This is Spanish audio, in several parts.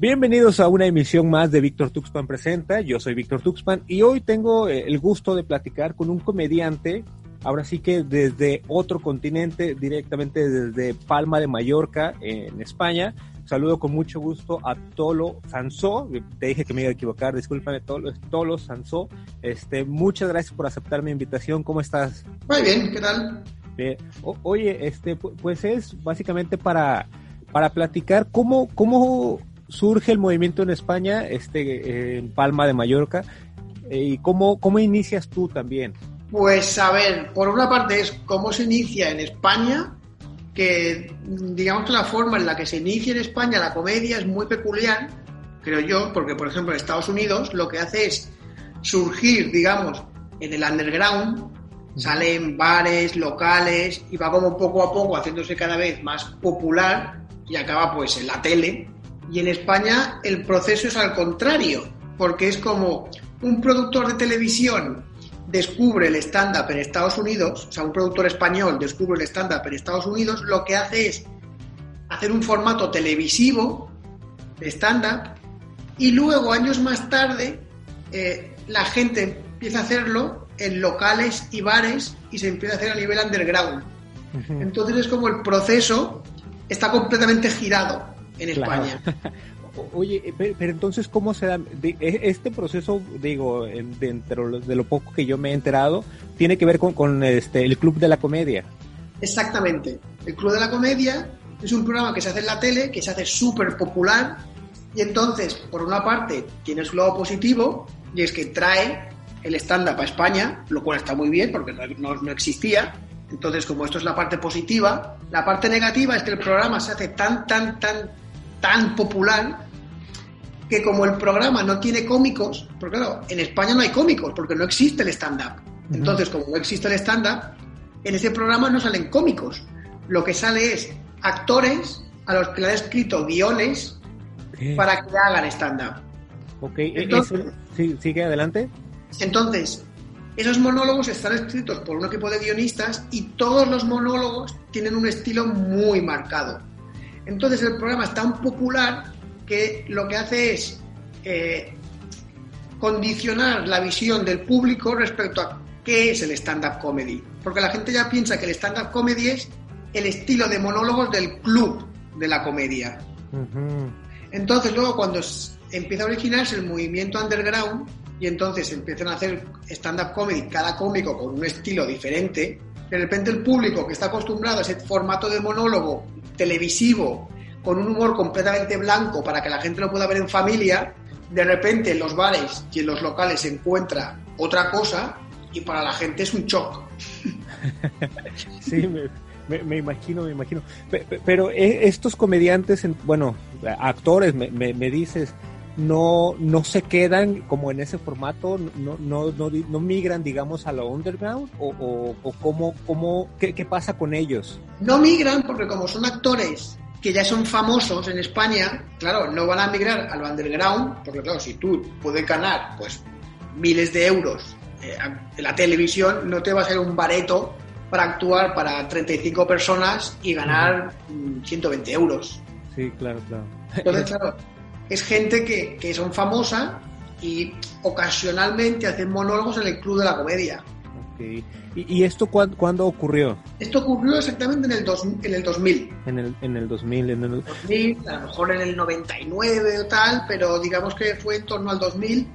Bienvenidos a una emisión más de Víctor Tuxpan Presenta. Yo soy Víctor Tuxpan y hoy tengo eh, el gusto de platicar con un comediante, ahora sí que desde otro continente, directamente desde Palma de Mallorca, en España. Saludo con mucho gusto a Tolo Sansó. Te dije que me iba a equivocar, discúlpame, Tolo, es Tolo Sansó. Este, muchas gracias por aceptar mi invitación. ¿Cómo estás? Muy bien, ¿qué tal? Bien. O- oye, este, pu- pues es básicamente para, para platicar cómo, cómo surge el movimiento en España, este, eh, en Palma de Mallorca, eh, y cómo, cómo inicias tú también. Pues a ver, por una parte es cómo se inicia en España, que digamos que la forma en la que se inicia en España la comedia es muy peculiar, creo yo, porque por ejemplo en Estados Unidos lo que hace es surgir, digamos, en el underground, sale en bares, locales, y va como poco a poco haciéndose cada vez más popular y acaba pues en la tele. Y en España el proceso es al contrario, porque es como un productor de televisión descubre el stand-up en Estados Unidos, o sea, un productor español descubre el stand-up en Estados Unidos, lo que hace es hacer un formato televisivo de stand-up y luego, años más tarde, eh, la gente empieza a hacerlo en locales y bares y se empieza a hacer a nivel underground. Entonces es como el proceso está completamente girado en Claro. España. Oye, eh, pero, pero entonces, ¿cómo se da? de- e- este proceso, digo, en- dentro de lo poco que yo me he enterado, tiene que ver con, con este, el Club de la Comedia. Exactamente. El Club de la Comedia es un programa que se hace en la tele, que se hace súper popular y entonces, por una parte, tiene su lado positivo y es que trae el stand-up a España, lo cual está muy bien porque no- no existía. Entonces, como esto es la parte positiva, la parte negativa es que el programa se hace tan, tan, tan, tan popular que como el programa no tiene cómicos, porque claro, en España no hay cómicos porque no existe el stand-up. Entonces, como no existe el stand-up, en ese programa no salen cómicos. Lo que sale es actores a los que le han escrito guiones para que hagan stand-up. Ok, e- Entonces- eso- sí, sigue adelante. Entonces, esos monólogos están escritos por un equipo de guionistas y todos los monólogos tienen un estilo muy marcado. Entonces el programa es tan popular que lo que hace es eh, condicionar la visión del público respecto a qué es el stand-up comedy. Porque la gente ya piensa que el stand-up comedy es el estilo de monólogos del club de la comedia. Entonces luego cuando empieza a originarse el movimiento underground y entonces empiezan a hacer stand-up comedy, cada cómico con un estilo diferente, de repente el público que está acostumbrado a ese formato de monólogo televisivo, con un humor completamente blanco para que la gente lo pueda ver en familia, de repente en los bares y en los locales se encuentra otra cosa y para la gente es un shock. Sí, me, imagino, me imagino. Pe- pe- Pero eh, estos comediantes, en- bueno, actores, me- me dices, no, no se quedan como en ese formato, no, no, no, no migran, digamos, a lo underground, o, o, o cómo, cómo, qué, qué pasa con ellos. No migran porque como son actores que ya son famosos en España, claro, no van a migrar al underground, porque claro, si tú puedes ganar pues miles de euros eh, en la televisión, no te va a ser un bareto para actuar para 35 personas y ganar mm, 120 euros. Sí, claro, claro. Entonces, claro, es gente que, que son famosa y ocasionalmente hacen monólogos en el Club de la Comedia. Ok. ¿Y, y esto cuándo, cuándo ocurrió? Esto ocurrió exactamente en el, dos- en el 2000. En el, en el 2000, en el... 2000, a lo mejor en el 99 o tal, pero digamos que fue en torno al 2000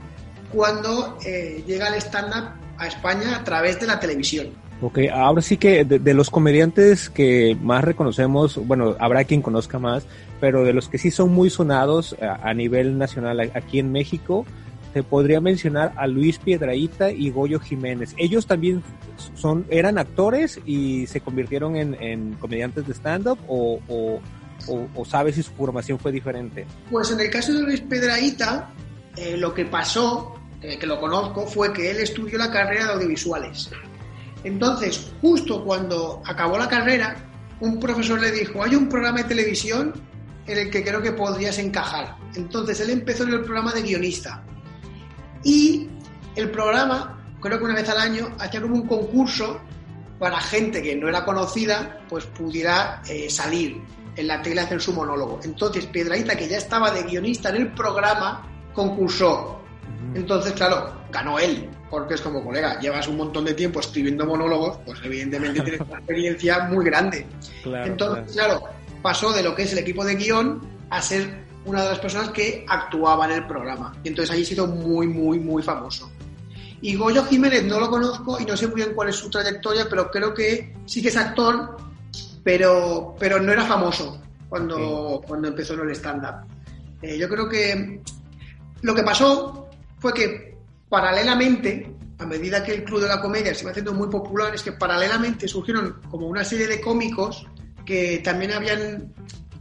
cuando eh, llega el stand-up a España a través de la televisión. Ok, ahora sí que de, los comediantes que más reconocemos, bueno, habrá quien conozca más, pero de los que sí son muy sonados a, a nivel nacional aquí en México, te podría mencionar a Luis Piedraíta y Goyo Jiménez. Ellos también son, eran actores y se convirtieron en, comediantes de stand-up o, sabes si su formación fue diferente? Pues en el caso de Luis Pedraíta, eh, lo que pasó, eh, que lo conozco, fue que él estudió la carrera de audiovisuales. Entonces, justo cuando acabó la carrera, un profesor le dijo, hay un programa de televisión en el que creo que podrías encajar. Entonces él empezó en el programa de guionista. Y el programa, creo que una vez al año, hacía como un concurso para gente que no era conocida, pues pudiera eh, salir en la tele a hacer su monólogo. Entonces Piedraíta, que ya estaba de guionista en el programa, concursó. Entonces, claro, ganó él, porque es como, colega, llevas un montón de tiempo escribiendo monólogos, pues evidentemente tienes una experiencia muy grande. Entonces, claro. pasó de lo que es el equipo de guion a ser una de las personas que actuaba en el programa. Y entonces allí ha sido muy, muy, muy famoso. Y Goyo Jiménez no lo conozco y no sé muy bien cuál es su trayectoria, pero creo que sí que es actor, pero, pero no era famoso cuando, cuando empezó en el stand-up. Eh, yo creo que lo que pasó fue que paralelamente, a medida que el Club de la Comedia se iba haciendo muy popular, es que paralelamente surgieron como una serie de cómicos que también habían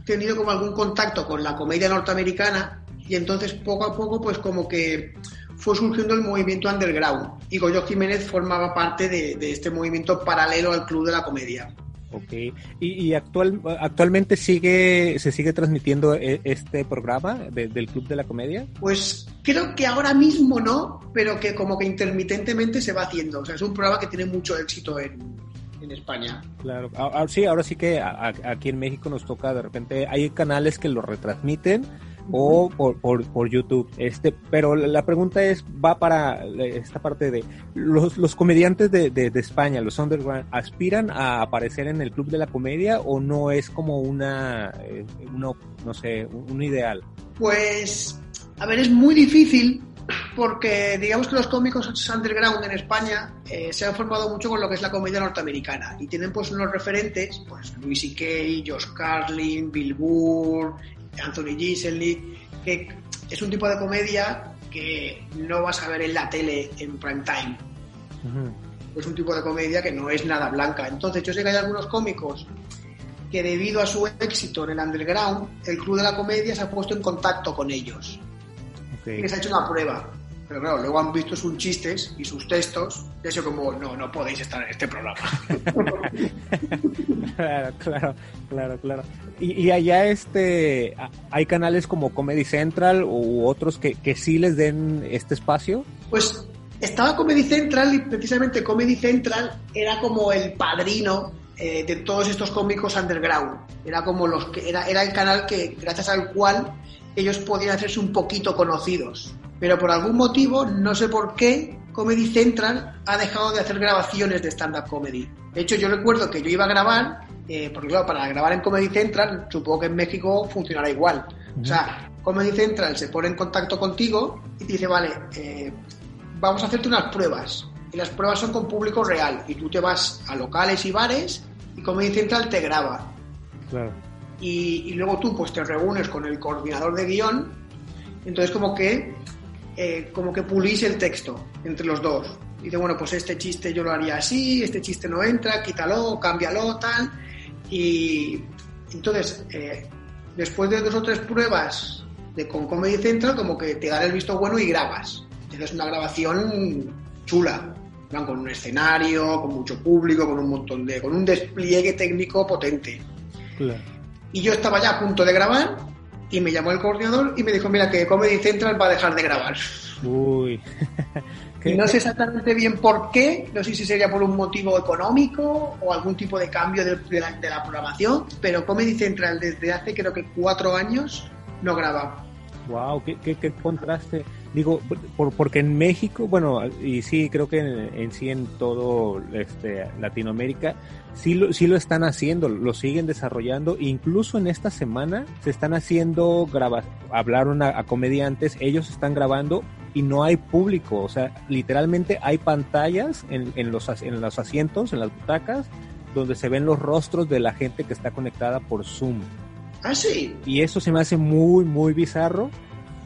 tenido como algún contacto con la comedia norteamericana y entonces poco a poco pues como que fue surgiendo el movimiento underground y Goyo Jiménez formaba parte de, este movimiento paralelo al Club de la Comedia. Ok, y, actual, actualmente sigue se sigue transmitiendo e, este programa del Club de la Comedia. Pues creo que ahora mismo no, pero que como que intermitentemente se va haciendo. O sea, es un programa que tiene mucho éxito en, en España. Claro, sí, ahora sí que aquí en México nos toca de repente, hay canales que lo retransmiten o por, por, YouTube. Este, pero la pregunta es, va para esta parte de los, los comediantes de, de, España, los underground, ¿aspiran a aparecer en el club de la comedia o no es como una, eh, uno, no sé, un, ideal? Pues, a ver, es muy difícil porque digamos que los cómicos underground en España eh, se han formado mucho con lo que es la comedia norteamericana y tienen pues unos referentes, pues Louis C.K., Josh Carlin, Bill Burr, Anthony Giselny, que es un tipo de comedia que no vas a ver en la tele en prime time. Es un tipo de comedia que no es nada blanca. Entonces yo sé que hay algunos cómicos que debido a su éxito en el underground, el Club de la Comedia se ha puesto en contacto con ellos. Y les ha hecho una prueba. Pero claro, luego han visto sus chistes y sus textos y eso como, no, no podéis estar en este programa. claro, claro, claro, claro. Y, allá este, hay canales como Comedy Central u otros que, que sí les den este espacio. Pues estaba Comedy Central y precisamente Comedy Central era como el padrino eh, de todos estos cómicos underground. Era como los que era, era el canal que gracias al cual ellos podían hacerse un poquito conocidos pero por algún motivo, no sé por qué, Comedy Central ha dejado de hacer grabaciones de stand-up comedy. De hecho, yo recuerdo que yo iba a grabar, eh, porque claro, para grabar en Comedy Central, supongo que en México funcionará igual. O sea, Comedy Central se pone en contacto contigo y te dice, vale, eh, vamos a hacerte unas pruebas. Y las pruebas son con público real. Y tú te vas a locales y bares y Comedy Central te graba. Claro. Y, y luego tú pues te reúnes con el coordinador de guion. Entonces como que eh, como que pulís el texto entre los dos. Dice, bueno, pues este chiste yo lo haría así, este chiste no entra, quítalo, cámbialo, tal. Y entonces, eh, después de dos o tres pruebas de con Comedy Central, como que te dan el visto bueno y grabas. Tienes una grabación chula, con un escenario, con mucho público, con un montón de, con un despliegue técnico potente. Y yo estaba ya a punto de grabar y me llamó el coordinador y me dijo, mira, que Comedy Central va a dejar de grabar. Uy. y no sé exactamente bien por qué, no sé si sería por un motivo económico o algún tipo de cambio de, la, programación, pero Comedy Central desde hace creo que cuatro años no graba. Wow, qué, qué, contraste. Digo, por, porque en México, bueno, y sí, creo que en, sí en todo este, Latinoamérica, sí lo, sí lo están haciendo, lo siguen desarrollando. Incluso en esta semana se están haciendo grabar, hablaron a, comediantes, ellos están grabando y no hay público. O sea, literalmente hay pantallas en, en, los, en los asientos, en las butacas, donde se ven los rostros de la gente que está conectada por Zoom. Ah, sí. Y eso se me hace muy, muy bizarro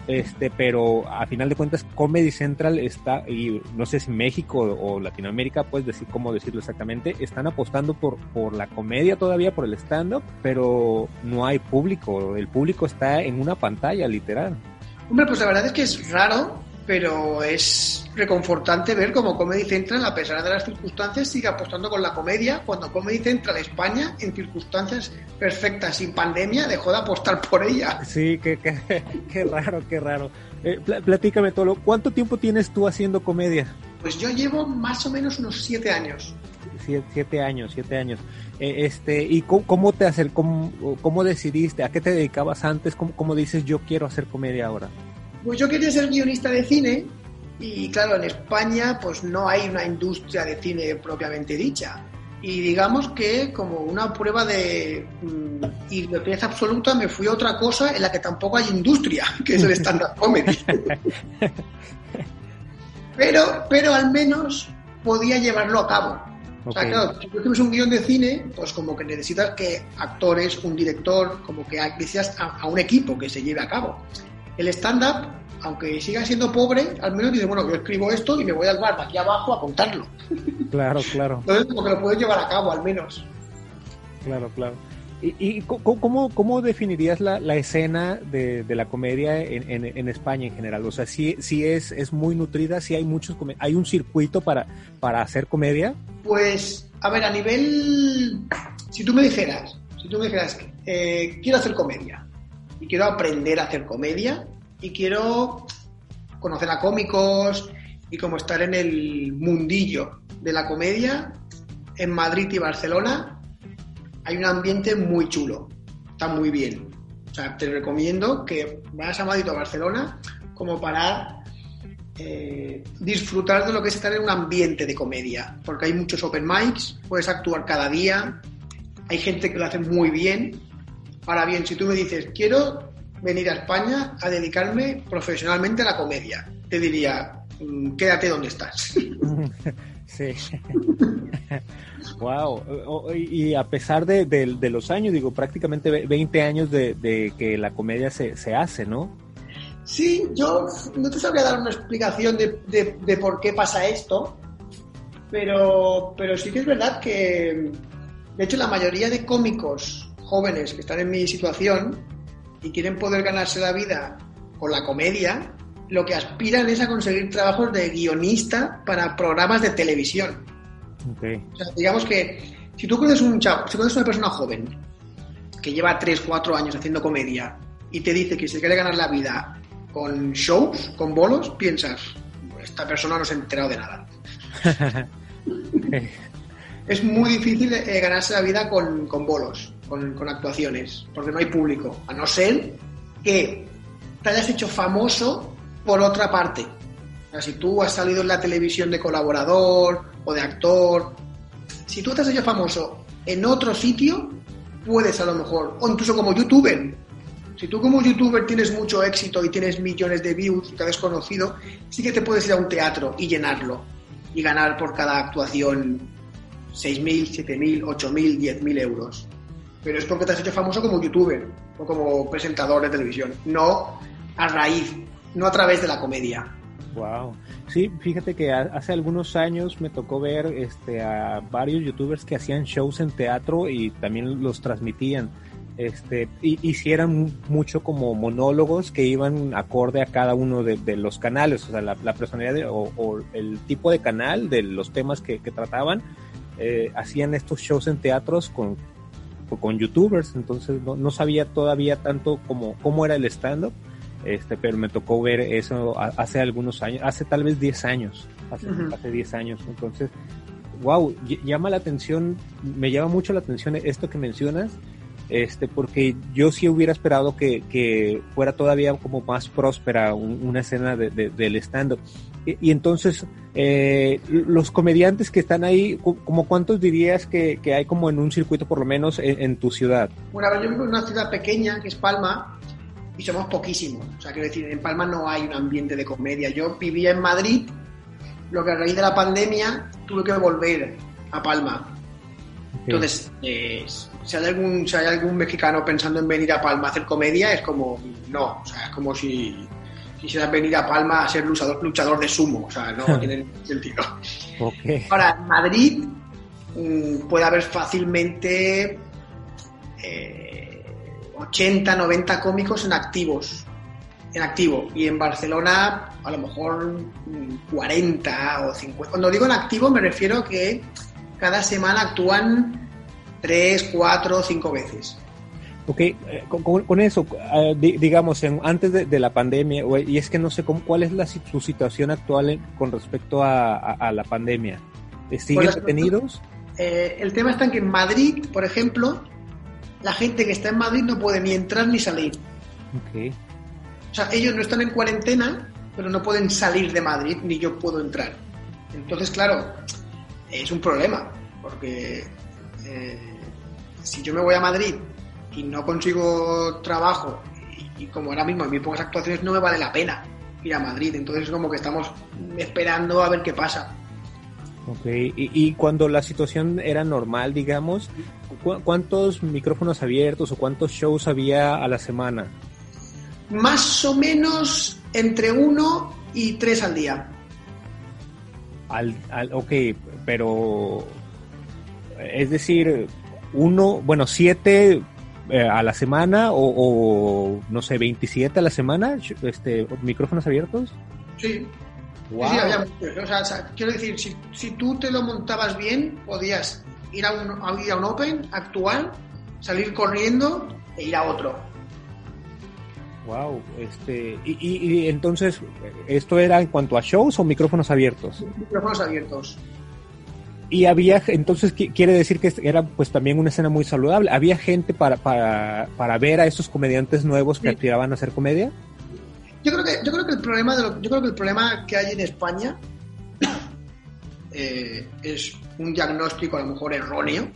este, pero a final de cuentas Comedy Central está, y no sé si México o Latinoamérica, puedes decir cómo decirlo exactamente, están apostando por, por la comedia todavía, por el stand-up, pero no hay público, el público está en una pantalla, literal. Hombre, pues la verdad es que es raro, pero es reconfortante ver cómo Comedy Central, a pesar de las circunstancias, sigue apostando con la comedia, cuando Comedy Central España, en circunstancias perfectas, sin pandemia, dejó de apostar por ella. Sí, qué, qué, raro, qué raro. Eh, platícame, Tolo, ¿cuánto tiempo tienes tú haciendo comedia? Pues yo llevo más o menos unos siete años. Siete, años, siete años. Eh, este, ¿Y cómo, te hacer, cómo, cómo, decidiste? ¿A qué te dedicabas antes? ¿Cómo, ¿Cómo dices yo quiero hacer comedia ahora? Pues yo quería ser guionista de cine y claro, en España pues no hay una industria de cine propiamente dicha. Y digamos que como una prueba de mm, absoluta me fui a otra cosa en la que tampoco hay industria, que es el stand-up comedy. pero, pero al menos podía llevarlo a cabo. O sea, claro, si tú tienes un guion de cine, pues como que necesitas que actores, un director, como que necesitas a un equipo que se lleve a cabo el stand-up, aunque siga siendo pobre, al menos dice, bueno, yo escribo esto y me voy al bar de aquí abajo a contarlo. Claro, claro. Entonces, como que lo puedes llevar a cabo, al menos. Claro, claro. ¿Y, cómo, cómo, definirías la, escena de, la comedia en, España en general? O sea, si, si es, es muy nutrida, si hay muchos, hay un circuito para, para hacer comedia. Pues, a ver, a nivel, si tú me dijeras, si tú me dijeras, eh, quiero hacer comedia, y quiero aprender a hacer comedia y quiero conocer a cómicos y como estar en el mundillo de la comedia. En Madrid y Barcelona hay un ambiente muy chulo, está muy bien. O sea, te recomiendo que vayas a Madrid o a Barcelona como para eh, disfrutar de lo que es estar en un ambiente de comedia, porque hay muchos open mics, puedes actuar cada día, hay gente que lo hace muy bien Ahora bien, si tú me dices, quiero venir a España a dedicarme profesionalmente a la comedia, te diría, mm, quédate donde estás. Sí. wow. Y a pesar de, los años, digo, prácticamente 20 años de, que la comedia se, hace, ¿no? Sí, yo no te sabría dar una explicación de, por qué pasa esto, pero, pero sí que es verdad que, de hecho, la mayoría de cómicos jóvenes que están en mi situación y quieren poder ganarse la vida con la comedia, lo que aspiran es a conseguir trabajos de guionista para programas de televisión. digamos que si tú conoces un chavo, si conoces una persona joven que lleva 3, 4 años haciendo comedia y te dice que se quiere ganar la vida con shows, con bolos, piensas, esta persona no se ha enterado de nada. es muy difícil eh, ganarse la vida con, con bolos con, actuaciones, porque no hay público, a no ser que te hayas hecho famoso por otra parte. O si tú has salido en la televisión de colaborador o de actor, si tú te has hecho famoso en otro sitio, puedes a lo mejor, o incluso como youtuber. Si tú como youtuber tienes mucho éxito y tienes millones de views y te has conocido, sí que te puedes ir a un teatro y llenarlo y ganar por cada actuación 6.000, 7.000, 8.000, 10.000 euros pero es porque te has hecho famoso como youtuber o como presentador de televisión, no a raíz, no a través de la comedia. Wow. Sí, fíjate que hace algunos años me tocó ver este, a varios youtubers que hacían shows en teatro y también los transmitían. Este, y hicieran mucho como monólogos que iban acorde a cada uno de, los canales, o sea, la, personalidad o, el tipo de canal de los temas que, trataban. Eh, hacían estos shows en teatros con con youtubers, entonces no, sabía todavía tanto como cómo era el stand-up, este, pero me tocó ver eso hace algunos años, hace tal vez 10 años, hace, 10 años, entonces, wow, llama la atención, me llama mucho la atención esto que mencionas, este, porque yo sí hubiera esperado que, fuera todavía como más próspera una escena de, del stand-up. Y, entonces, eh, los comediantes que están ahí, como cuántos dirías que, hay como en un circuito por lo menos en, tu ciudad? Bueno, yo vivo en una ciudad pequeña que es Palma y somos poquísimos. O sea, quiero decir, en Palma no hay un ambiente de comedia. Yo vivía en Madrid, lo que a raíz de la pandemia tuve que volver a Palma. Entonces, eh, si, hay algún, si hay algún mexicano pensando en venir a Palma a hacer comedia, es como, no, o sea, es como si quisieras venir a Palma a ser luchador, luchador de sumo, o sea, no tiene sentido. Okay. Ahora, en Madrid mm, puede haber fácilmente eh, 80, 90 cómicos en activos, en activo, y en Barcelona a lo mejor mm, 40 o 50. Cuando digo en activo me refiero a que cada semana actúan 3, 4, 5 veces. Ok, eh, con, eso, di- digamos, en- antes de, de la pandemia, y es que no sé cómo, cuál es la, su situación actual en- con respecto a, a- a la pandemia. Eh, ¿Siguen Pues, detenidos? Eh, el tema está en que en Madrid, por ejemplo, la gente que está en Madrid no puede ni entrar ni salir. Ok. O sea, ellos no están en cuarentena, pero no pueden salir de Madrid, ni yo puedo entrar. Entonces, claro, es un problema, porque eh, si yo me voy a Madrid y no consigo trabajo, y, y como ahora mismo en mis pocas actuaciones no me vale la pena ir a Madrid, entonces es como que estamos esperando a ver qué pasa. Ok, y, y cuando la situación era normal, digamos, ¿cu- ¿cuántos micrófonos abiertos o cuántos shows había a la semana? Más o menos entre uno y tres al día. Al, al, ok, pero es decir, uno, bueno, siete eh, a la semana o, o, no sé, 27 a la semana, este, micrófonos abiertos. Sí, Wow. Sí, había muchos. O sea, o sea, quiero decir, si, si tú te lo montabas bien, podías ir a un, a ir a un Open, actuar, salir corriendo e ir a otro. Wow, este, y, y- y entonces, ¿esto era en cuanto a shows o micrófonos abiertos? Micrófonos abiertos. Y había, entonces qui- quiere decir que era pues también una escena muy saludable. Había gente para, para, para ver a estos comediantes nuevos que Sí. aspiraban a hacer comedia. Yo creo que, yo creo que el problema de lo- yo creo que el problema que hay en España eh, es un diagnóstico a lo mejor erróneo.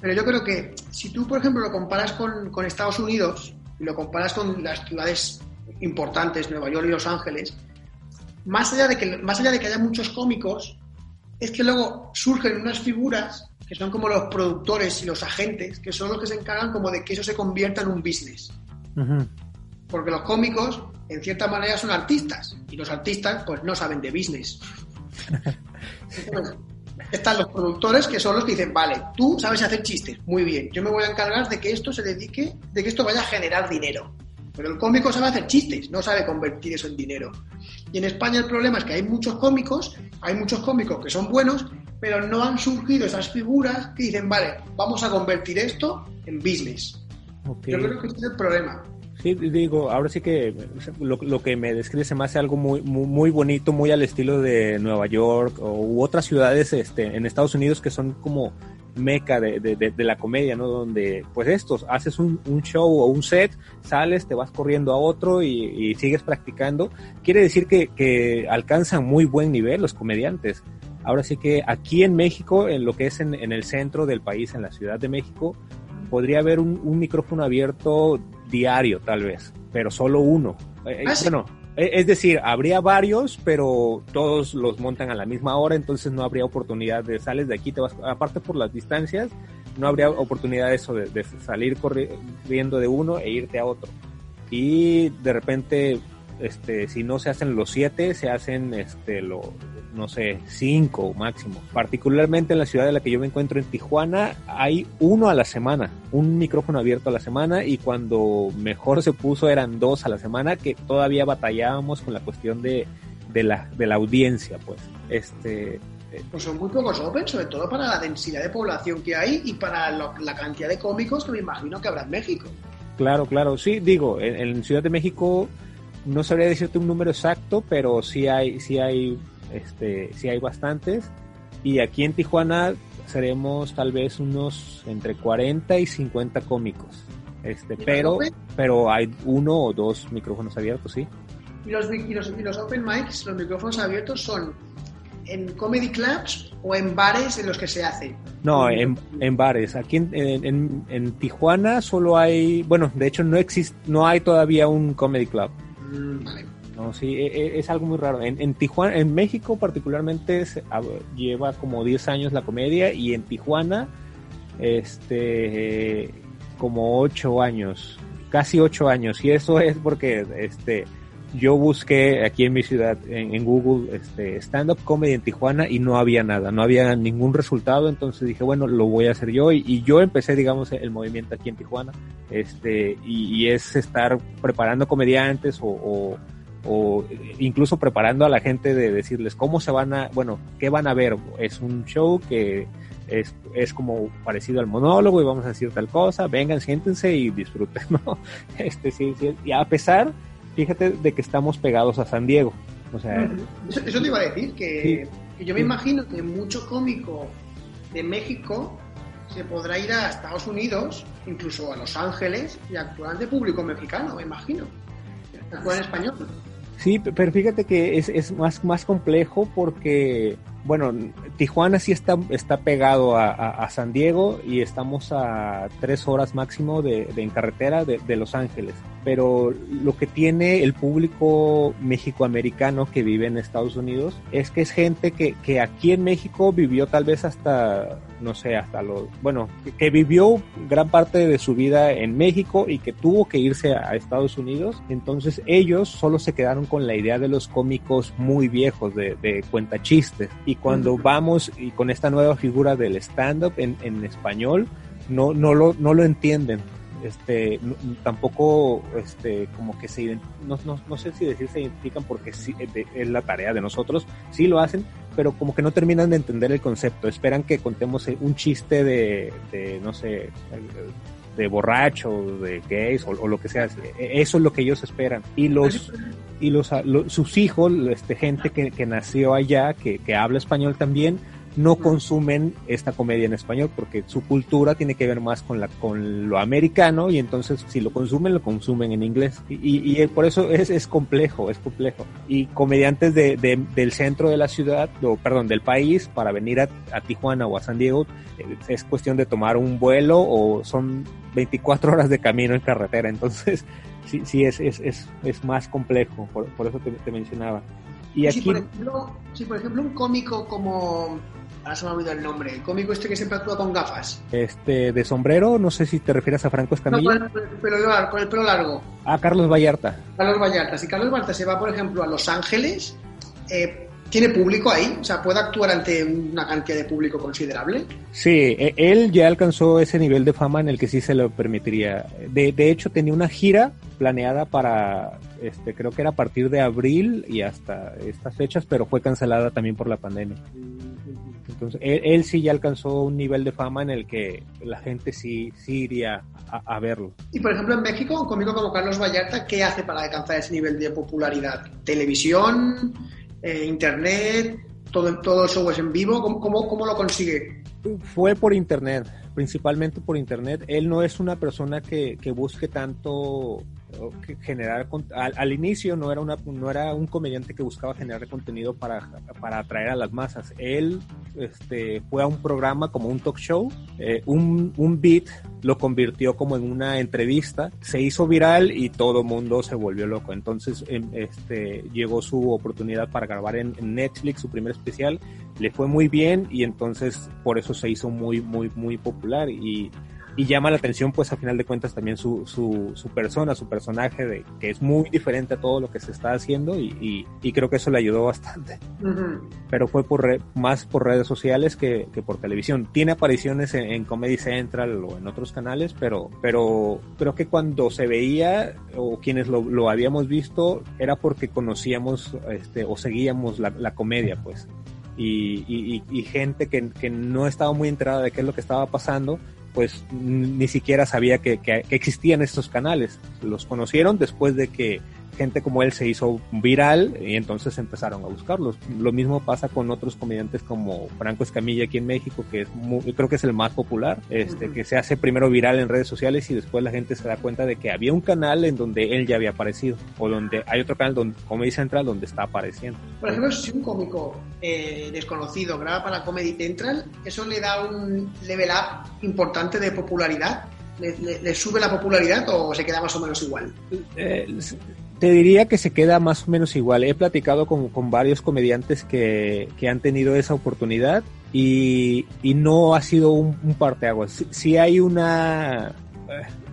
Pero yo creo que si tú, por ejemplo, lo comparas con, con Estados Unidos y lo comparas con las ciudades importantes, Nueva York y Los Ángeles, más allá de que, más allá de que haya muchos cómicos, es que luego surgen unas figuras que son como los productores y los agentes, que son los que se encargan como de que eso se convierta en un business porque los cómicos en cierta manera son artistas y los artistas pues no saben de business. Entonces, están los productores que son los que dicen, vale, tú sabes hacer chistes, muy bien, yo me voy a encargar de que esto se dedique, de que esto vaya a generar dinero. Pero el cómico sabe hacer chistes, no sabe convertir eso en dinero. Y en España el problema es que hay muchos cómicos, hay muchos cómicos que son buenos, pero no han surgido esas figuras que dicen, vale, vamos a convertir esto en business. Yo creo que este es el problema. Sí, digo, ahora sí que lo, lo que me describe se me hace algo muy, muy, muy bonito, muy al estilo de Nueva York o u otras ciudades este, en Estados Unidos que son como meca de, de, de- de la comedia, ¿no? Donde, pues estos, haces un, un show o un set, sales, te vas corriendo a otro y, y sigues practicando. Quiere decir que, que alcanzan muy buen nivel los comediantes. Ahora sí que aquí en México, en lo que es en, en el centro del país, en la Ciudad de México, podría haber un, un micrófono abierto diario, tal vez, pero solo uno. Eh, Ah, sí. Bueno, eh, es decir, habría varios, pero todos los montan a la misma hora, entonces no habría oportunidad de sales de aquí, te vas, aparte por las distancias, no habría oportunidad de eso, de, de salir corriendo de uno e irte a otro. Y de repente, este, si no se hacen los siete, se hacen, este, lo, no sé, cinco máximo. Particularmente en la ciudad de la que yo me encuentro en Tijuana, hay uno a la semana, un micrófono abierto a la semana y cuando mejor se puso eran dos a la semana que todavía batallábamos con la cuestión de, de la, de la audiencia, pues. Este, eh, Pues son muy pocos Open, sobre todo para la densidad de población que hay y para lo- la cantidad de cómicos que me imagino que habrá en México. Claro, claro. Sí, digo, en, en Ciudad de México no sabría decirte un número exacto, pero sí hay, sí hay, este, sí hay bastantes. Y aquí en Tijuana seremos tal vez unos entre 40 y 50 cómicos. Este, ¿Y pero, pero hay uno o dos micrófonos abiertos, sí. Y los, y los, y los Open Mics, los micrófonos abiertos, son en comedy clubs o en bares en los que se hace. No, en, en bares. Aquí en, en, en- en Tijuana solo hay, bueno, de hecho no existe, no hay todavía un comedy club. Mm, vale. No, sí, e- e- es algo muy raro. En, en Tijuana, en México particularmente se- a- lleva como 10 años la comedia y en Tijuana, este, como 8 años, casi 8 años. Y eso es porque, este, yo busqué aquí en mi ciudad, en, Google, este, stand-up comedy en Tijuana y no había nada, no había ningún resultado, entonces dije, bueno, lo voy a hacer yo y, yo empecé, digamos, el movimiento aquí en Tijuana, este, y, es estar preparando comediantes o, o, incluso preparando a la gente de decirles cómo se van a, bueno, qué van a ver, es un show que es, es como parecido al monólogo y vamos a decir tal cosa, vengan, siéntense y disfruten, ¿no? Este, sí, sí, y a pesar fíjate de que estamos pegados a San Diego. O sea, eso, te iba a decir, que, yo me imagino que mucho cómico de México se podrá ir a Estados Unidos, incluso a Los Ángeles, y actuar de público mexicano, me imagino. Actuar en español. Sí, pero fíjate que es, es más, más complejo porque bueno, Tijuana sí está, está pegado a, San Diego y estamos a tres horas máximo de, en carretera de, Los Ángeles. Pero lo que tiene el público mexicoamericano que vive en Estados Unidos es que es gente que, que aquí en México vivió tal vez hasta, no sé, hasta los, bueno, que, vivió gran parte de su vida en México y que tuvo que irse a, Estados Unidos. Entonces ellos solo se quedaron con la idea de los cómicos muy viejos, de, de cuentachistes y cuando vamos y con esta nueva figura del stand-up en, en, español, no, no, lo, no lo entienden. Este, tampoco, este, como que se, no, no, no, sé si decir se identifican porque sí, es la tarea de nosotros, sí lo hacen, pero como que no terminan de entender el concepto. Esperan que contemos un chiste de, de no sé, de borracho, de gays o, lo que sea. Eso es lo que ellos esperan. Y los y los, sus hijos, este, gente que, que nació allá, que, que habla español también, no consumen esta comedia en español porque su cultura tiene que ver más con la con lo americano y entonces si lo consumen lo consumen en inglés. Y, y por eso es, es, complejo es complejo. Y comediantes de, del centro de la ciudad o perdón del país para venir a, a, Tijuana o a San Diego eh, es cuestión de tomar un vuelo o son 24 horas de camino en carretera. Entonces sí, sí es, es, es, es más complejo, por, por eso te, mencionaba. Y aquí... Si por, ejemplo, si por ejemplo un cómico como... Ahora se me ha olvidado el nombre. El cómico este que siempre actúa con gafas. Este, de sombrero, no sé si te refieres a Franco Escamilla. No, con el, pelo largo, con el pelo largo. Ah, Carlos Vallarta. Carlos Vallarta. Si Carlos Vallarta se va, por ejemplo, a Los Ángeles, eh, ¿Tiene público ahí? O sea, ¿puede actuar ante una cantidad de público considerable? Sí, e, él ya alcanzó ese nivel de fama en el que sí se lo permitiría. De, de hecho, tenía una gira planeada para, este, creo que era a partir de abril y hasta estas fechas, pero fue cancelada también por la pandemia. Entonces, él, sí ya alcanzó un nivel de fama en el que la gente sí, sí iría a, verlo. Y por ejemplo, en México, un cómico como Carlos Vallarta, ¿qué hace para alcanzar ese nivel de popularidad? ¿Televisión? Eh, internet, todo, todo show es en vivo. ¿Cómo, cómo, cómo lo consigue? Fue por internet, principalmente por internet. Él no es una persona que, que busque tanto generar al, inicio no era una no era un comediante que buscaba generar contenido para, para atraer a las masas. Él este fue a un programa como un talk show eh, un, un beat lo convirtió como en una entrevista se hizo viral y todo mundo se volvió loco. Entonces em, este llegó su oportunidad para grabar en, en Netflix su primer especial le fue muy bien y entonces por eso se hizo muy muy muy popular y y llama la atención pues a final de cuentas también su, su, su persona, su personaje de que es muy diferente a todo lo que se está haciendo y, y, creo que eso le ayudó bastante. Pero fue por más por redes sociales que, que por televisión. Tiene apariciones en, Comedy Central o en otros canales, pero, pero creo que cuando se veía o quienes lo, lo habíamos visto era porque conocíamos este, o seguíamos la, la comedia pues. Y, y, y, gente que, que no estaba muy enterada de qué es lo que estaba pasando, pues ni siquiera sabía que, que, existían estos canales. Los conocieron después de que gente como él se hizo viral y entonces empezaron a buscarlos. Lo mismo pasa con otros comediantes como Franco Escamilla aquí en México, que es creo que es el más popular, este, que se hace primero viral en redes sociales y después la gente se da cuenta de que había un canal en donde él ya había aparecido o donde hay otro canal donde Comedy Central donde está apareciendo. Por ejemplo, si un cómico eh, desconocido graba para Comedy Central, eso le da un level up importante de popularidad. ¿Le, sube la popularidad o se queda más o menos igual? Eh, te diría que se queda más o menos igual. He platicado con, con varios comediantes que, que, han tenido esa oportunidad y, y no ha sido un, un parteaguas. Sí, hay una,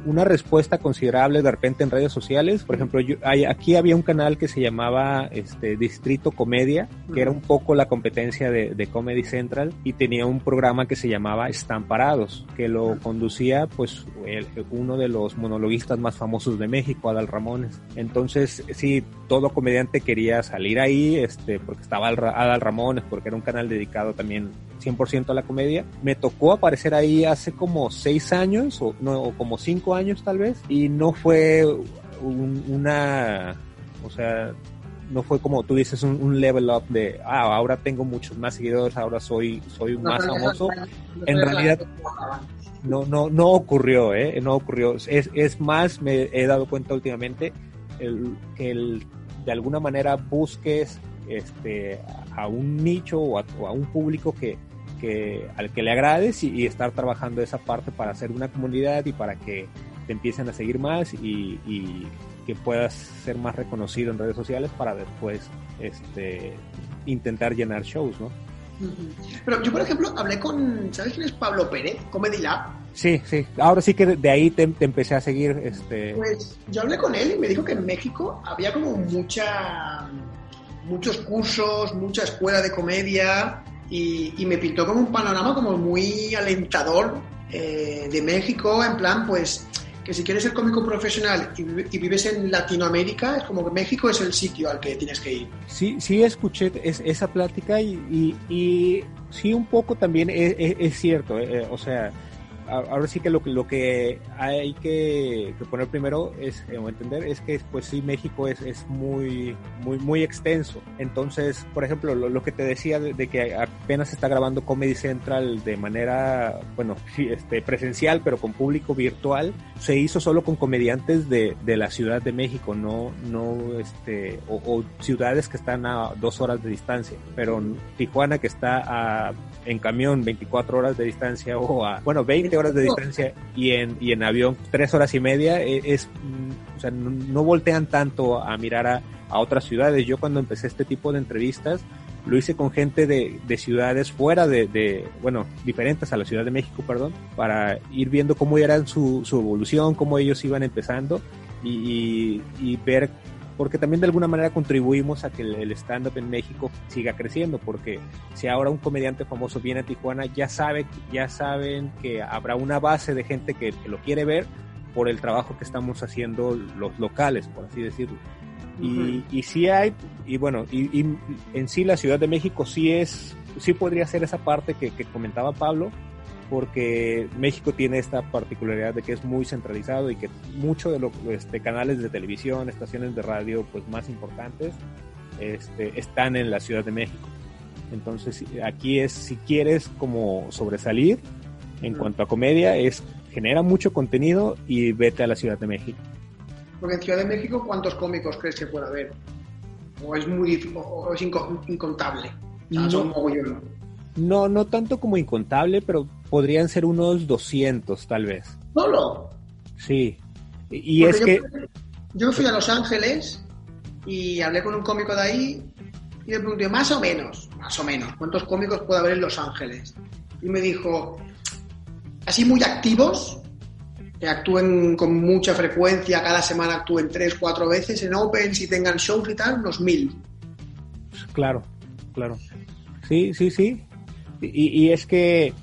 una respuesta considerable de repente en redes sociales. Por ejemplo, yo, hay, aquí había un canal que se llamaba este, Distrito Comedia, que era un poco la competencia de, de Comedy Central y tenía un programa que se llamaba Están Parados, que lo conducía pues el, uno de los monologuistas más famosos de México, Adal Ramones. Entonces, sí, todo comediante quería salir ahí, este, porque estaba Adal Ramones, porque era un canal dedicado también 100% a la comedia. Me tocó aparecer ahí hace como seis años o, no, o como cinco años tal vez y no fue un, una, o sea, no fue como tú dices un, un, level up de, ah, ahora tengo muchos más seguidores, ahora soy, soy más famoso. En realidad no, no, no ocurrió, ¿eh? No ocurrió. Es, es más, me he dado cuenta últimamente el, que el, de alguna manera busques este, a un nicho o a, o a un público que, que, al que le agrades y, y, estar trabajando esa parte para hacer una comunidad y para que te empiecen a seguir más y, y que puedas ser más reconocido en redes sociales para después este, intentar llenar shows, ¿no? Pero yo, por ejemplo, hablé con, ¿sabes quién es Pablo Pérez? Comedy Lab. Sí, sí. Ahora sí que de ahí te, te, empecé a seguir. Este... Pues yo hablé con él y me dijo que en México había como mucha, muchos cursos, mucha escuela de comedia y, y me pintó como un panorama como muy alentador eh, de México, en plan, pues que si quieres ser cómico profesional y, vives en Latinoamérica, es como que México es el sitio al que tienes que ir. Sí, sí escuché es, esa plática y, y, y, sí un poco también es, es, es cierto, eh, o sea, ahora sí que lo, lo que hay que, que poner primero es eh, o entender es que pues sí México es, es muy muy muy extenso. Entonces por ejemplo lo, lo que te decía de, de, que apenas está grabando Comedy Central de manera bueno este presencial pero con público virtual se hizo solo con comediantes de, de la Ciudad de México no no este o, o, ciudades que están a dos horas de distancia pero Tijuana que está a, en camión 24 horas de distancia o a bueno 20 horas de distancia y en, y en avión tres horas y media, es, es o sea, no, no, voltean tanto a mirar a, a, otras ciudades. Yo cuando empecé este tipo de entrevistas, lo hice con gente de, de ciudades fuera de, de, bueno, diferentes a la Ciudad de México, perdón, para ir viendo cómo era su, su evolución, cómo ellos iban empezando y, y, y ver porque también de alguna manera contribuimos a que el stand-up en México siga creciendo, porque si ahora un comediante famoso viene a Tijuana, ya sabe, ya saben que habrá una base de gente que, que lo quiere ver por el trabajo que estamos haciendo los locales, por así decirlo. Uh -huh. y, y sí hay, y bueno, y, y, en sí la Ciudad de México sí es, sí podría ser esa parte que, que comentaba Pablo, porque México tiene esta particularidad de que es muy centralizado y que muchos de los este, canales de televisión, estaciones de radio pues más importantes este, están en la Ciudad de México. Entonces aquí es, si quieres como sobresalir en mm. cuanto a comedia, es genera mucho contenido y vete a la Ciudad de México. Porque en Ciudad de México, ¿cuántos cómicos crees que puede haber? ¿O es muy o es incontable? O sea, no. son mogollón. No, no tanto como incontable, pero podrían ser unos 200 tal vez. ¿Solo? Sí. Y es yo, que... Yo fui a Los Ángeles y hablé con un cómico de ahí y le pregunté, más o menos, más o menos, ¿cuántos cómicos puede haber en Los Ángeles? Y me dijo, así muy activos, que actúen con mucha frecuencia, cada semana actúen tres, cuatro veces en Opens y tengan shows y tal, unos mil. Claro, claro. Sí, sí, sí. Y, es que,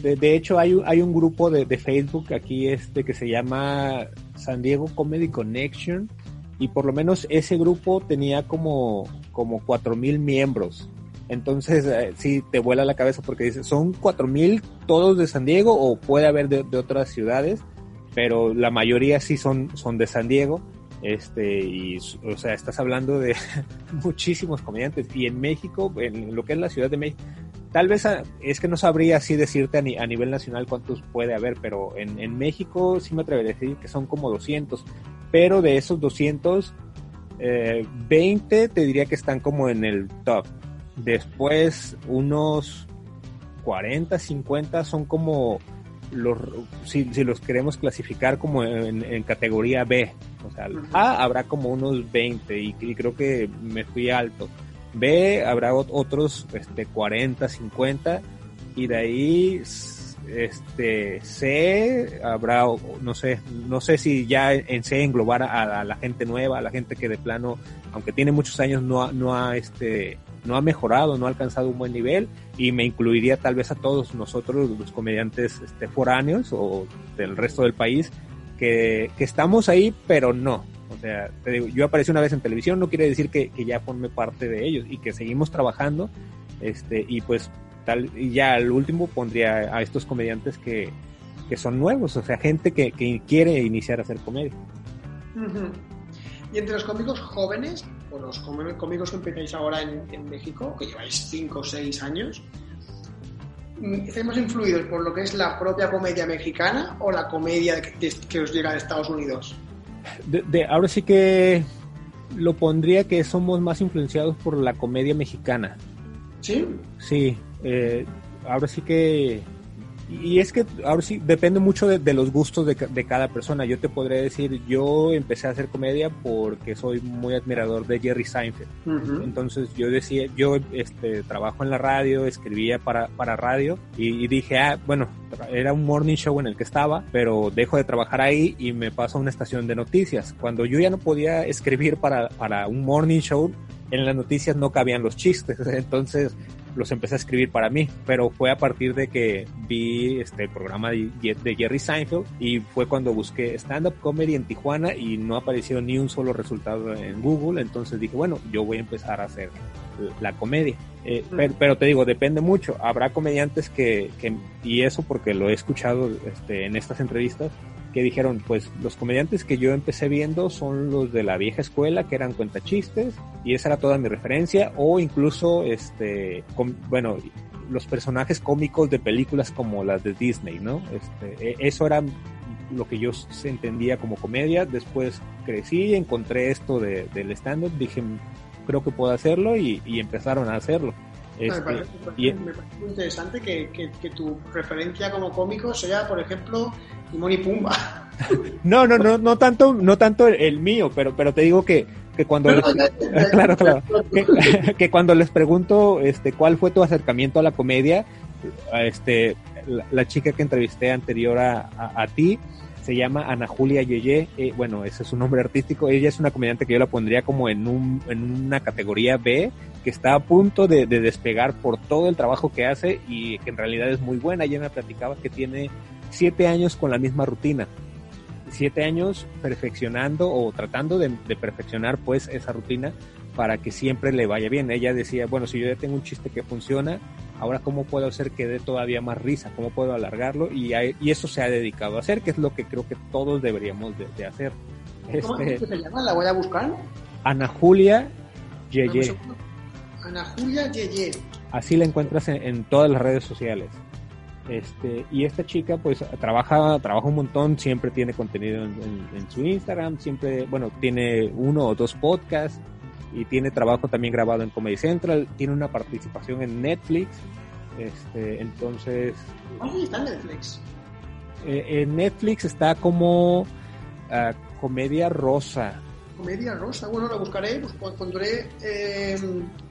de, hecho, hay, un grupo de, Facebook aquí este que se llama San Diego Comedy Connection y por lo menos ese grupo tenía como, como cuatro mil miembros. Entonces, eh, sí, te vuela la cabeza porque dices, ¿son cuatro mil todos de San Diego o puede haber de, de, otras ciudades? Pero la mayoría sí son, son de San Diego. Este, y, o sea, estás hablando de muchísimos comediantes. Y en México, en lo que es la Ciudad de México, Tal vez a, es que no sabría así decirte a, ni, a, nivel nacional cuántos puede haber, pero en, en, México sí me atrevería a decir que son como 200. Pero de esos 200, eh, 20 te diría que están como en el top. Después unos 40, 50 son como los, si, si los queremos clasificar como en, en, categoría B. O sea, A habrá como unos 20 y, y creo que me fui alto. B habrá otros este, 40, 50 y de ahí este sé habrá no sé no sé si ya en sé englobar a, la gente nueva a la gente que de plano aunque tiene muchos años no ha, no ha este no ha mejorado no ha alcanzado un buen nivel y me incluiría tal vez a todos nosotros los comediantes este foráneos o del resto del país que, que estamos ahí pero no o sea, te digo, yo aparecí una vez en televisión, no quiere decir que, ya forme parte de ellos y que seguimos trabajando. Este, y pues y ya al último pondría a estos comediantes que, que son nuevos, o sea, gente que, quiere iniciar a hacer comedia. Y entre los cómicos jóvenes, o los cómicos que empezáis ahora en, en México, que lleváis 5 o 6 años, mm, ¿estamos influidos por lo que es la propia comedia mexicana o la comedia que, que os llega de Estados Unidos? De, ahora sí que lo pondría que somos más influenciados por la comedia mexicana. ¿Sí? Sí, eh, ahora sí que y es que ahora sí depende mucho de, los gustos de, cada persona. Yo te podría decir, yo empecé a hacer comedia porque soy muy admirador de Jerry Seinfeld. Entonces yo decía, yo este, trabajo en la radio, escribía para, para radio y, dije, ah, bueno, era un morning show en el que estaba, pero dejo de trabajar ahí y me paso a una estación de noticias. Cuando yo ya no podía escribir para, para un morning show, en las noticias no cabían los chistes. Entonces los empecé a escribir para mí, pero fue a partir de que vi este programa de, Jerry Seinfeld y fue cuando busqué stand-up comedy en Tijuana y no apareció ni un solo resultado en Google, entonces dije, bueno, yo voy a empezar a hacer la comedia. Eh, pero, te digo, depende mucho. Habrá comediantes que, que, y eso porque lo he escuchado este, en estas entrevistas, que dijeron, pues los comediantes que yo empecé viendo son los de la vieja escuela, que eran cuentachistes, y esa era toda mi referencia, o incluso, este, bueno, los personajes cómicos de películas como las de Disney, ¿no? Este, e, eso era lo que yo se entendía como comedia. Después crecí, encontré esto de, del stand-up, dije, creo que puedo hacerlo y, y empezaron a hacerlo. Este, me, parece, muy interesante que, que, tu referencia como cómico sea, por ejemplo, Timón y Pumba. No, no, no, no tanto, no tanto el, mío, pero, pero te digo que, que cuando les, claro, claro, que, cuando les pregunto este cuál fue tu acercamiento a la comedia, este la, chica que entrevisté anterior a, a, ti se llama Ana Julia Yeye, eh, bueno, ese es su nombre artístico, ella es una comediante que yo la pondría como en, un, en una categoría B, que está a punto de, de, despegar por todo el trabajo que hace y que en realidad es muy buena, ella me platicaba que tiene siete años con la misma rutina. Siete años perfeccionando o tratando de, perfeccionar pues esa rutina para que siempre le vaya bien. Ella decía, bueno, si yo ya tengo un chiste que funciona, ahora cómo puedo hacer que dé todavía más risa, cómo puedo alargarlo y, y eso se ha dedicado a hacer, que es lo que creo que todos deberíamos de, hacer. ¿Cómo este, se llama? ¿La voy a buscar? Ana Julia Yeye. Ana Julia Yeye. Así la encuentras en todas las redes sociales. Este, y esta chica pues trabaja, trabaja un montón, siempre tiene contenido en, su Instagram, siempre, bueno, tiene uno o dos podcasts y tiene trabajo también grabado en Comedy Central, tiene una participación en Netflix, este, entonces... ¿Dónde está Netflix? Eh, en Netflix está como uh, Comedia Rosa, Comedia Rosa. Bueno, la buscaré, pues, pondré eh,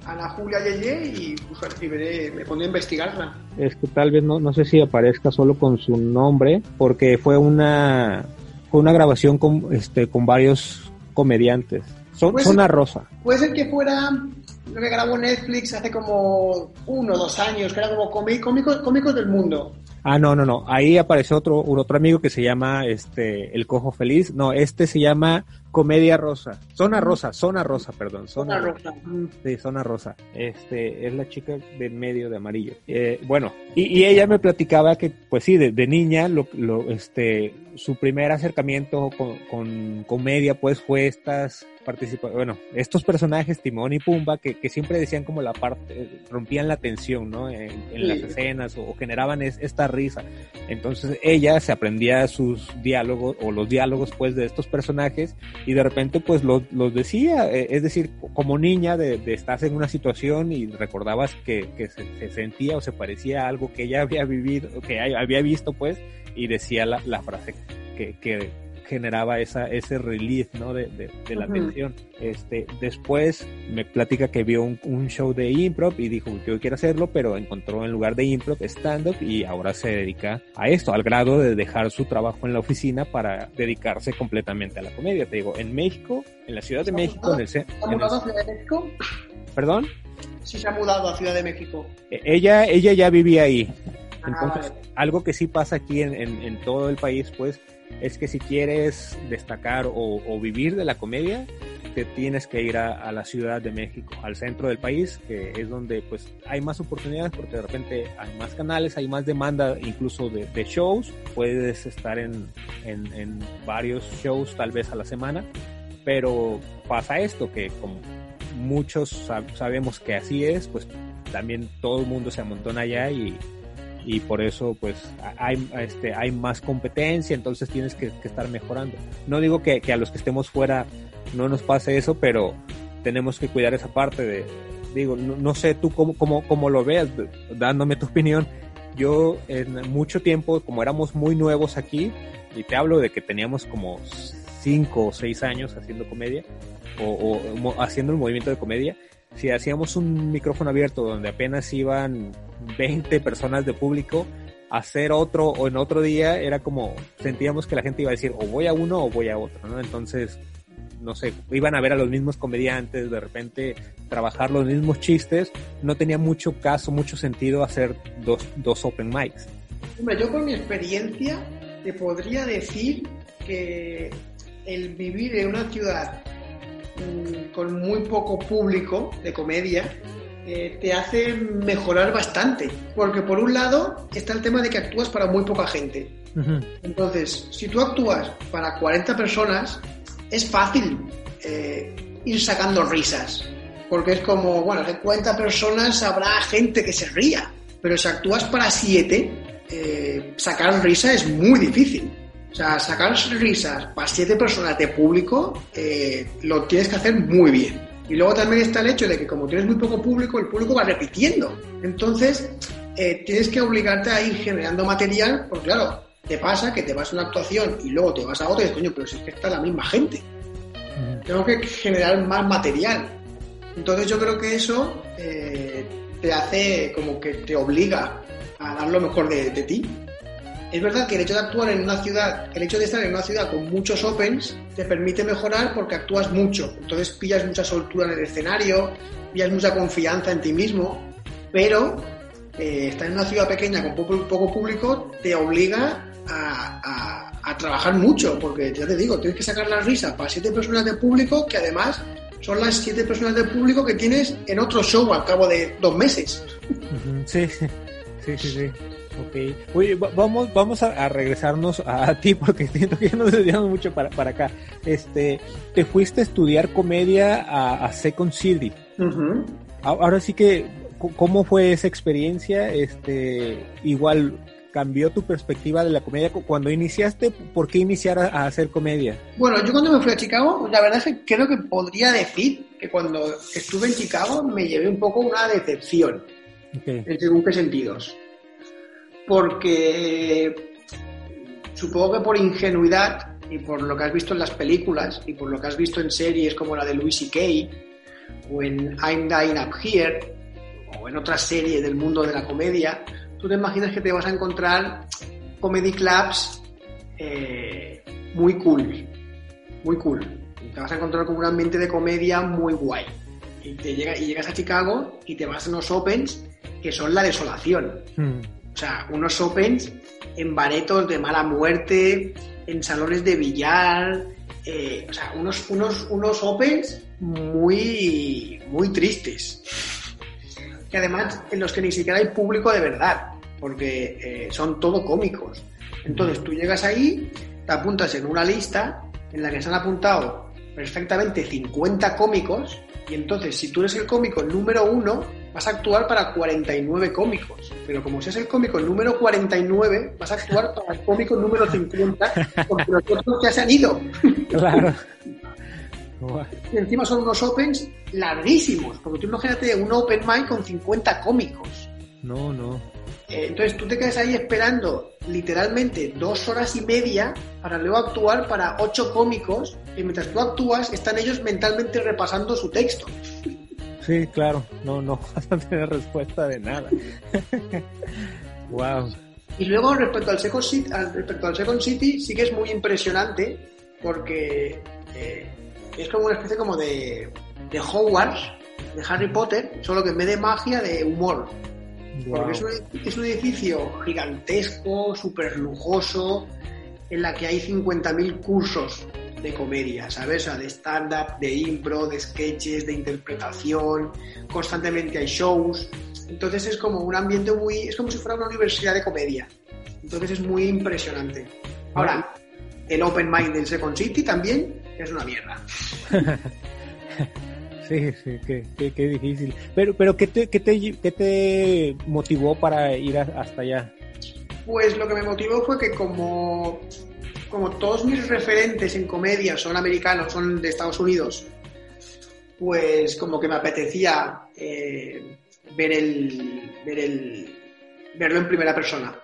a la Julia Yeye y, veré, me pondré a investigarla. Es que tal vez no, no sé si aparezca solo con su nombre, porque fue una, fue una grabación con, este, con varios comediantes. Son, Zona Rosa. Puede ser que fuera lo que grabó Netflix hace como uno o dos años, que era como cómicos, cómicos del mundo. Ah, no, no, no. Ahí aparece otro, otro amigo que se llama este El Cojo Feliz. No, este se llama Comedia Rosa. Zona Rosa, Zona Rosa, perdón. Zona, Rosa. Sí, Zona Rosa. Este, es la chica de medio de amarillo. Eh, bueno, y, ella me platicaba que, pues sí, de, niña, lo, lo, este, su primer acercamiento con, con comedia, pues fue estas participa bueno, estos personajes, Timón y Pumba, que, que, siempre decían como la parte, rompían la tensión, ¿no? En, las escenas o, generaban esta risa. Entonces ella se aprendía sus diálogos o los diálogos pues de estos personajes y de repente pues los, los decía, eh, es decir, como niña de, de estar en una situación y recordabas que, que se, sentía o se parecía a algo que ella había vivido, que había visto pues y decía la, la frase que, que generaba esa, ese relief, ¿no? De, de, la tensión. Este, después me platica que vio un, show de improv y dijo, yo quiero hacerlo, pero encontró en lugar de improv stand-up y ahora se dedica a esto, al grado de dejar su trabajo en la oficina para dedicarse completamente a la comedia. Te digo, en México, en la Ciudad de México, en el... ¿Se ha mudado a Ciudad de México? ¿Perdón? Sí, se ha mudado a Ciudad de México. E, ella, ella ya vivía ahí. Ah, Entonces, algo que sí pasa aquí en, en todo el país, pues, es que si quieres destacar o, vivir de la comedia, te tienes que ir a, la Ciudad de México, al centro del país, que es donde pues hay más oportunidades porque de repente hay más canales, hay más demanda incluso de, shows, puedes estar en, en, varios shows tal vez a la semana, pero pasa esto que como muchos sabemos que así es, pues también todo el mundo se amontona allá y y por eso pues hay, este, hay más competencia, entonces tienes que, estar mejorando. No digo que, a los que estemos fuera no nos pase eso, pero tenemos que cuidar esa parte de, digo, no, sé tú cómo, cómo, cómo lo veas, dándome tu opinión. Yo en mucho tiempo, como éramos muy nuevos aquí, y te hablo de que teníamos como cinco o seis años haciendo comedia, o, o haciendo el movimiento de comedia, si hacíamos un micrófono abierto donde apenas iban 20 personas de público, hacer otro o en otro día era como sentíamos que la gente iba a decir o voy a uno o voy a otro, ¿no? Entonces, no sé, iban a ver a los mismos comediantes, de repente trabajar los mismos chistes, no tenía mucho caso, mucho sentido hacer dos, dos open mics. Hombre, yo con mi experiencia te podría decir que el vivir en una ciudad mm, con muy poco público de comedia eh, te hace mejorar bastante. Porque por un lado está el tema de que actúas para muy poca gente. Entonces, si tú actúas para 40 personas, es fácil eh, ir sacando risas. Porque es como, bueno, de 40 personas habrá gente que se ría. Pero si actúas para 7, eh, sacar risa es muy difícil. O sea, sacar risas para 7 personas de público lo tienes que hacer muy bien. Y luego también está el hecho de que como tienes muy poco público, el público va repitiendo. Entonces, eh, tienes que obligarte a ir generando material, porque claro, te pasa que te vas a una actuación y luego te vas a otra y dices, coño, pero si es que está la misma gente. Tengo que generar más material. Entonces yo creo que eso eh, te hace como que te obliga a dar lo mejor de, de ti. Es verdad que el hecho de actuar en una ciudad, el hecho de estar en una ciudad con muchos opens, te permite mejorar porque actúas mucho. Entonces pillas mucha soltura en el escenario, pillas mucha confianza en ti mismo, pero eh, estar en una ciudad pequeña con poco, público te obliga a, trabajar mucho, porque ya te digo, tienes que sacar la risa para siete personas de público que además son las siete personas de público que tienes en otro show al cabo de dos meses. Sí, sí, sí, sí. Ok. Oye, vamos, vamos a, regresarnos a, ti porque siento que ya nos desviamos mucho para, para acá. Este, te fuiste a estudiar comedia a, Second City. Ahora sí que, ¿cómo fue esa experiencia? Este, igual cambió tu perspectiva de la comedia cuando iniciaste. ¿Por qué iniciar a, hacer comedia? Bueno, yo cuando me fui a Chicago, la verdad es que creo que podría decir que cuando estuve en Chicago me llevé un poco una decepción. En según qué sentidos porque supongo que por ingenuidad y por lo que has visto en las películas y por lo que has visto en series como la de Louis C.K. o en I'm Dying Up Here o en otras series del mundo de la comedia, tú te imaginas que te vas a encontrar comedy clubs eh, muy cool, muy cool. te vas a encontrar con un ambiente de comedia muy guay. Y, te llega, y llegas a Chicago y te vas a unos opens que son la desolación. Hmm. O sea, unos opens en baretos de mala muerte, en salones de billar, eh, o sea, unos, unos, unos opens muy, muy tristes. Que además en los que ni siquiera hay público de verdad, porque eh, son todo cómicos. Entonces tú llegas ahí, te apuntas en una lista en la que se han apuntado perfectamente 50 cómicos, y entonces si tú eres el cómico número uno, vas a actuar para 49 cómicos. Pero como seas el cómico número 49, vas a actuar para el cómico número 50, porque los otros ya se han ido. Claro. y encima son unos opens larguísimos, porque tú imagínate un open mic con 50 cómicos. No, no. eh, entonces tú te quedas ahí esperando literalmente dos horas y media para luego actuar para ocho cómicos y mientras tú actúas están ellos mentalmente repasando su texto. Sí, claro, no, no vas a tener respuesta de nada. wow. Y luego respecto al Second City, respecto al Second City sí que es muy impresionante porque eh, es como una especie como de, de Hogwarts, de Harry Potter, solo que en vez de magia, de humor. Porque es un, es un, edificio gigantesco, súper lujoso, en la que hay 50.000 cursos de comedia, ¿sabes? O sea, de stand-up, de impro, de sketches, de interpretación, constantemente hay shows. Entonces es como un ambiente muy... es como si fuera una universidad de comedia. Entonces es muy impresionante. Ahora, el Open Mind del Second City también es una mierda. Sí, sí, qué, qué, difícil. Pero, pero ¿qué te, qué te, qué te motivó para ir hasta allá? Pues lo que me motivó fue que como, como todos mis referentes en comedia son americanos, son de Estados Unidos, pues como que me apetecía eh, ver el, ver el verlo en primera persona.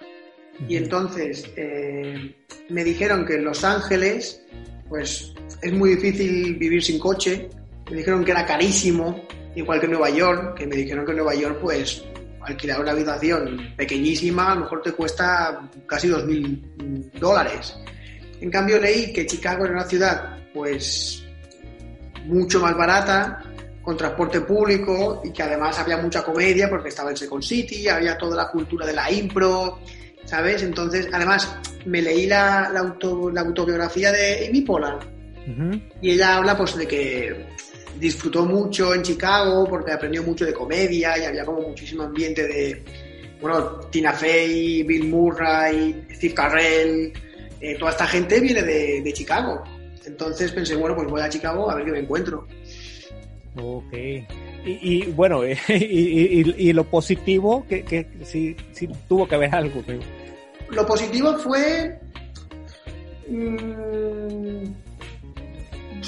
Y entonces eh, me dijeron que en Los Ángeles, pues es muy difícil vivir sin coche, me dijeron que era carísimo, igual que Nueva York, que me dijeron que en Nueva York, pues, alquilar una habitación pequeñísima a lo mejor te cuesta casi 2.000 dólares. En cambio leí que Chicago era una ciudad, pues, mucho más barata, con transporte público y que además había mucha comedia porque estaba en Second City, había toda la cultura de la impro, ¿sabes? Entonces, además, me leí la, la, autobiografía de Amy Pollard y ella habla pues de que disfrutó mucho en Chicago porque aprendió mucho de comedia y había como muchísimo ambiente de, bueno, Tina Fey, Bill Murray, Steve Carell, eh, toda esta gente viene de, Chicago. Entonces pensé, bueno, pues voy a Chicago a ver qué me encuentro. Ok. Y, bueno, y, lo positivo, que, que sí, sí, tuvo que haber algo. Lo positivo fue... Mmm,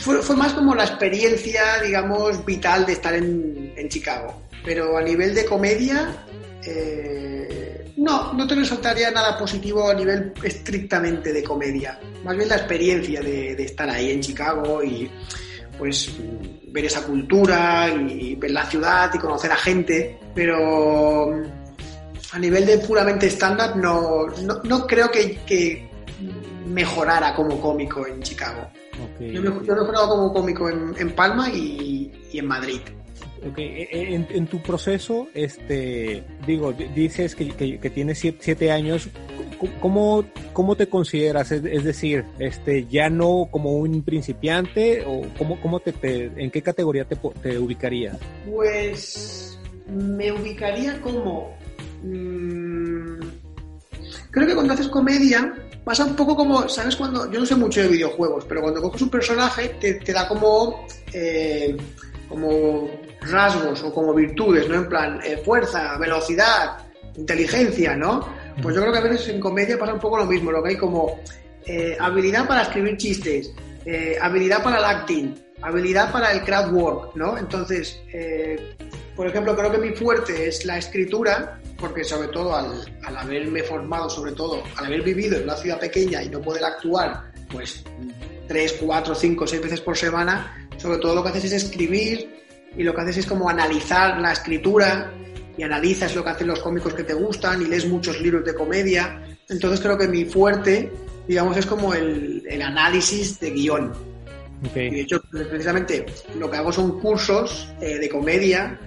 fue, más como la experiencia, digamos, vital de estar en, Chicago. Pero a nivel de comedia, eh, no, no te resaltaría nada positivo a nivel estrictamente de comedia. Más bien la experiencia de, estar ahí en Chicago y pues ver esa cultura y ver la ciudad y conocer a gente. Pero a nivel de puramente stand-up no, no, creo que, que mejorara como cómico en Chicago. Yo, me, he jugado como cómico en, Palma y, en Madrid. E, e, en, tu proceso, este, digo, dices que, tienes siete, años. ¿Cómo, ¿Cómo te consideras? Es, decir, este, ya no como un principiante o cómo, cómo te, en qué categoría te, te ubicarías? Pues me ubicaría como mmm, creo que cuando haces comedia pasa un poco como, ¿sabes? Cuando, yo no sé mucho de videojuegos, pero cuando coges un personaje te, da como, eh, como rasgos o como virtudes, ¿no? En plan, eh, fuerza, velocidad, inteligencia, ¿no? Pues yo creo que a veces en comedia pasa un poco lo mismo, lo que hay como eh, habilidad para escribir chistes, habilidad para el acting, habilidad para el crowd work, ¿no? Entonces, por ejemplo, creo que mi fuerte es la escritura, porque sobre todo al, haberme formado, sobre todo al haber vivido en una ciudad pequeña y no poder actuar, pues tres, cuatro, cinco, seis veces por semana, sobre todo lo que haces es escribir y lo que haces es como analizar la escritura y analizas lo que hacen los cómicos que te gustan y lees muchos libros de comedia. Entonces creo que mi fuerte, digamos, es como el, análisis de guion. Y de hecho, precisamente lo que hago son cursos eh, de comedia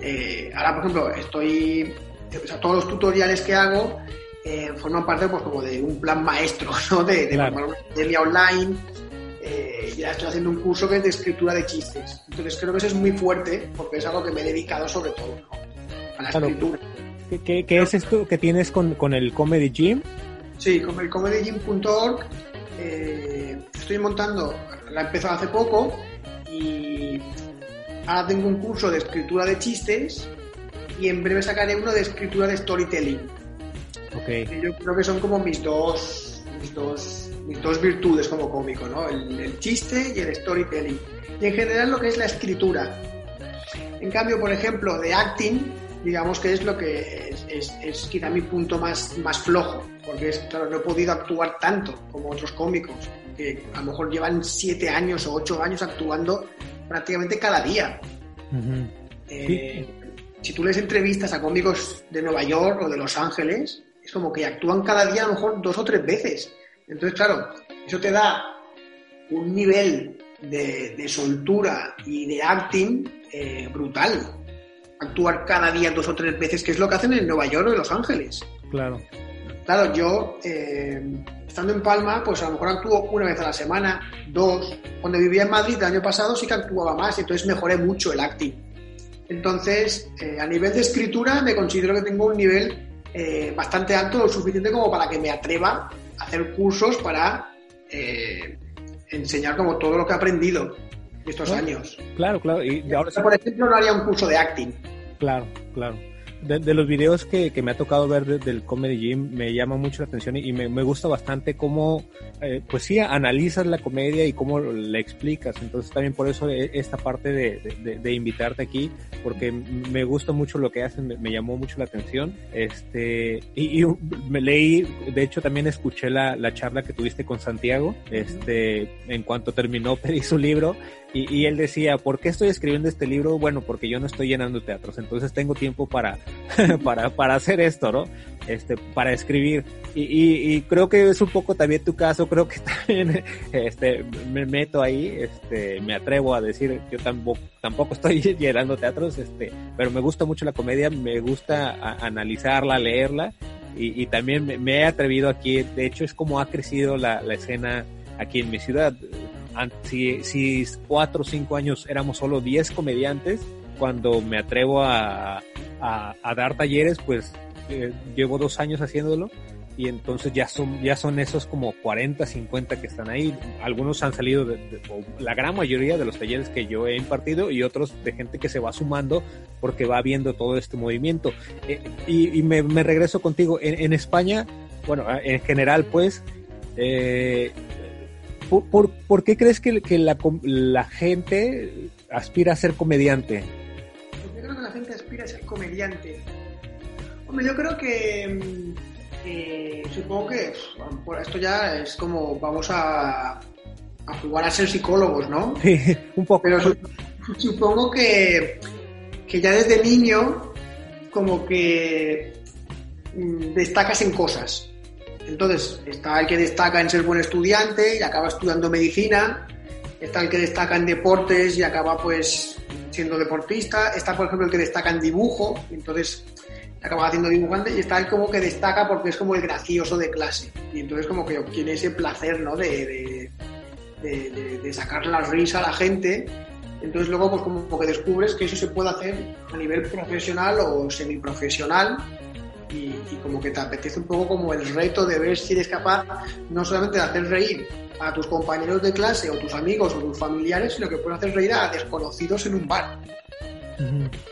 eh, ahora, por ejemplo, estoy, o sea, todos los tutoriales que hago eh, forman parte pues como de un plan maestro, ¿no? De, de formar una academia online. Eh, ya estoy haciendo un curso que es de escritura de chistes. Entonces creo que eso es muy fuerte porque es algo que me he dedicado sobre todo a la escritura. ¿Qué, qué, es esto que tienes con, con el Comedy Gym? Sí, con el comedygym.org eh, estoy montando, la he empezado hace poco y Ahora tengo un curso de escritura de chistes y en breve sacaré uno de escritura de storytelling. Okay. yo creo que son como mis dos, mis dos, mis dos virtudes como cómico, ¿no? El, chiste y el storytelling. Y en general lo que es la escritura. En cambio, por ejemplo, de acting, digamos que es lo que es, es, quizá mi punto más, más flojo, porque es, claro, no he podido actuar tanto como otros cómicos, que a lo mejor llevan siete años o ocho años actuando prácticamente cada día. Eh, si tú les entrevistas a cómicos de Nueva York o de Los Ángeles, es como que actúan cada día a lo mejor dos o tres veces. Entonces, claro, eso te da un nivel de, soltura y de acting eh, brutal. Actuar cada día dos o tres veces, que es lo que hacen en Nueva York o en Los Ángeles. Claro. Claro, yo, eh, estando en Palma, pues a lo mejor actúo una vez a la semana, dos. Cuando vivía en Madrid el año pasado sí que actuaba más, entonces mejoré mucho el acting. Entonces, eh, a nivel de escritura, me considero que tengo un nivel bastante alto, lo suficiente como para que me atreva hacer cursos para enseñar como todo lo que he aprendido estos años. Claro, claro. Y ahora, por ejemplo, no haría un curso de acting. Claro, claro de, los videos que, me ha tocado ver del Comedy Gym me llama mucho la atención y, me, gusta bastante cómo, eh, pues sí, analizas la comedia y cómo la explicas. Entonces también por eso e, esta parte de, invitarte aquí, porque me gusta mucho lo que hacen, me, llamó mucho la atención. Este, y, me leí, de hecho también escuché la, la, charla que tuviste con Santiago, este, en cuanto terminó pedí su libro y, él decía, ¿por qué estoy escribiendo este libro? Bueno, porque yo no estoy llenando teatros, entonces tengo tiempo para, para, para hacer esto, ¿no? Este, para escribir. Y, creo que es un poco también tu caso, creo que también este, me meto ahí, este, me atrevo a decir, yo tampoco, tampoco estoy llenando teatros, este, pero me gusta mucho la comedia, me gusta analizarla, leerla. Y, y también me, he atrevido aquí, de hecho es como ha crecido la, la escena aquí en mi ciudad si, si cuatro o cinco años éramos solo diez comediantes, cuando me atrevo a, a, dar talleres, pues eh, llevo dos años haciéndolo y entonces ya son, ya son esos como 40, 50 que están ahí. Algunos han salido de, la gran mayoría de los talleres que yo he impartido y otros de gente que se va sumando porque va viendo todo este movimiento. Eh, y, me, regreso contigo. En, en, España, bueno, en general, pues, eh, ¿Por, por, qué crees que, que la, la, gente aspira a ser comediante? Gente aspira a ser comediante. Hombre, yo creo que, mm, supongo que esto ya es como vamos a, a jugar a ser psicólogos, ¿no? Sí, un poco. Pero supongo que, que ya desde niño como que mm, destacas en cosas. Entonces, está el que destaca en ser buen estudiante y acaba estudiando medicina, está el que destaca en deportes y acaba pues siendo deportista, está por ejemplo el que destaca en dibujo, entonces acaba haciendo dibujante, y está el como que destaca porque es como el gracioso de clase, y entonces como que obtiene ese placer, ¿no? De, de, de, sacar la risa a la gente, entonces luego pues como que descubres que eso se puede hacer a nivel profesional o semiprofesional, y, como que te apetece un poco como el reto de ver si eres capaz no solamente de hacer reír a tus compañeros de clase o tus amigos o tus familiares, sino que puedes hacer reír a desconocidos en un bar.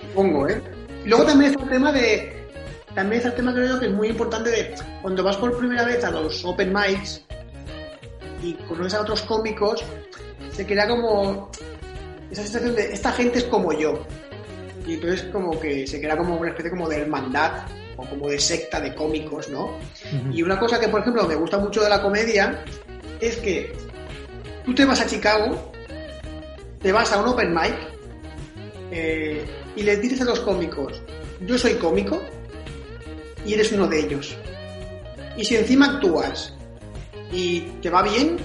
Supongo, ¿eh? Y luego también está el tema de. También está el tema, creo que es muy importante de cuando vas por primera vez a los open mics y conoces a otros cómicos, se crea como esa sensación de esta gente es como yo. Y entonces como que se crea como una especie como de hermandad o como de secta de cómicos, ¿no? Y una cosa que, por ejemplo, me gusta mucho de la comedia es que tú te vas a Chicago, te vas a un open mic eh, y les dices a los cómicos, yo soy cómico y eres uno de ellos. Y si encima actúas y te va bien,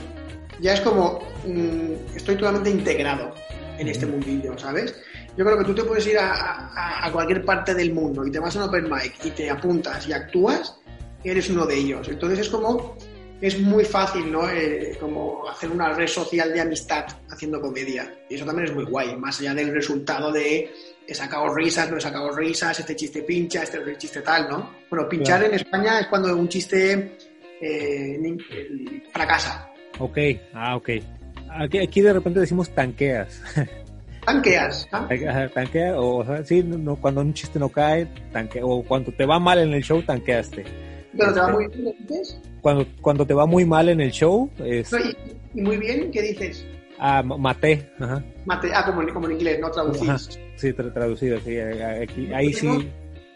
ya es como mm, estoy totalmente integrado en este mundillo, ¿sabes? Yo creo que tú te puedes ir a, cualquier parte del mundo y te vas a un open mic y te apuntas y actúas, eres uno de ellos. Entonces es como, es muy fácil, ¿no? Eh, como hacer una red social de amistad haciendo comedia. Y eso también es muy guay, más allá del resultado de he sacado risas, no he sacado risas, este chiste pincha, este chiste tal, ¿no? Bueno, pinchar en España es cuando un chiste eh, fracasa. Ok, ah, ok. Aquí, aquí de repente decimos tanqueas. Tanqueas. ¿ah? Tanquea, o, sea, sí, no, cuando un chiste no cae, tanquea, o cuando te va mal en el show, tanqueaste. ¿Pero te va muy bien, dices? Cuando, cuando te va muy mal en el show. Es... ¿Y muy bien? ¿Qué dices? Ah, maté. Maté, ah, como, como en inglés, no traducido. Sí, traducido, sí. Aquí, ahí sí.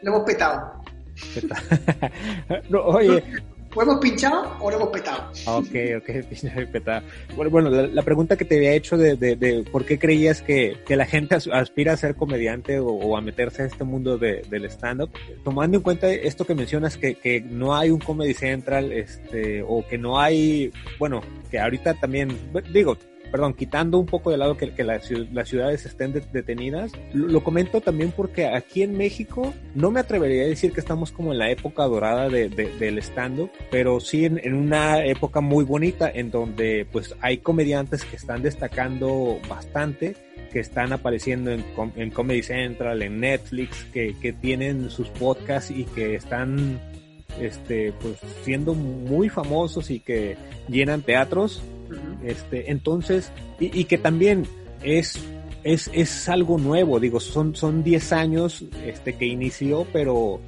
lo hemos petado. no, oye, ¿O hemos pinchado o lo hemos petado? Ok, ok, pinchado y petado. Bueno, la, pregunta que te había hecho de, de, por qué creías que, que, la gente aspira a ser comediante o, o a meterse a este mundo de, del stand-up, tomando en cuenta esto que mencionas, que, que no hay un Comedy Central, este, o que no hay, bueno, que ahorita también, digo, perdón, quitando un poco de lado que, las, ciudades estén de, detenidas, lo, comento también porque aquí en México no me atrevería a decir que estamos como en la época dorada de, de, del stand-up, pero sí en, en, una época muy bonita en donde pues hay comediantes que están destacando bastante que están apareciendo en, en Comedy Central, en Netflix, que, que tienen sus podcasts y que están este, pues siendo muy famosos y que llenan teatros. Este, entonces, y, y, que también es, es, es algo nuevo, digo, son, son 10 años este, que inició, pero,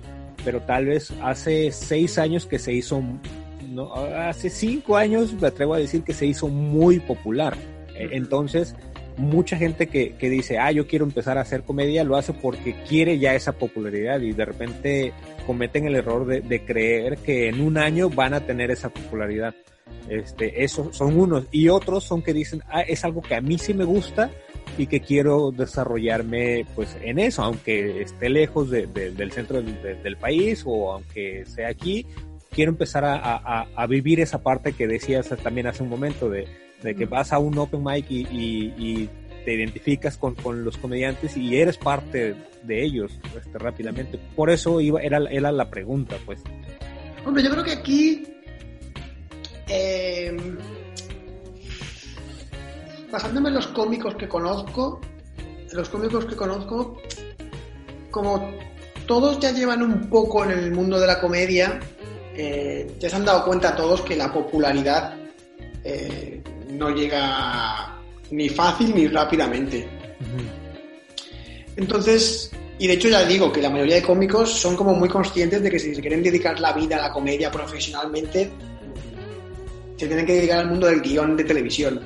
pero tal vez hace 6 años que se hizo, no, hace 5 años me atrevo a decir que se hizo muy popular. Entonces, mucha gente que, que, dice, ah, yo quiero empezar a hacer comedia, lo hace porque quiere ya esa popularidad y de repente cometen el error de, de creer que en un año van a tener esa popularidad. Este, esos son unos. Y otros son que dicen, ah, es algo que a mí sí me gusta y que quiero desarrollarme pues en eso, aunque esté lejos de, de, del centro del, del, país o aunque sea aquí, quiero empezar a, a, a, vivir esa parte que decías también hace un momento de, de que vas a un open mic y, y, y te identificas con, con, los comediantes y eres parte de ellos este, rápidamente. Por eso iba, era, era la pregunta, pues. Hombre, yo creo que aquí, eh, basándome en los cómicos que conozco, los cómicos que conozco, como todos ya llevan un poco en el mundo de la comedia, eh, ya se han dado cuenta todos que la popularidad eh, no llega ni fácil ni rápidamente. Entonces, y de hecho ya digo que la mayoría de cómicos son como muy conscientes de que si se quieren dedicar la vida a la comedia profesionalmente, se tienen que dedicar al mundo del guion de televisión.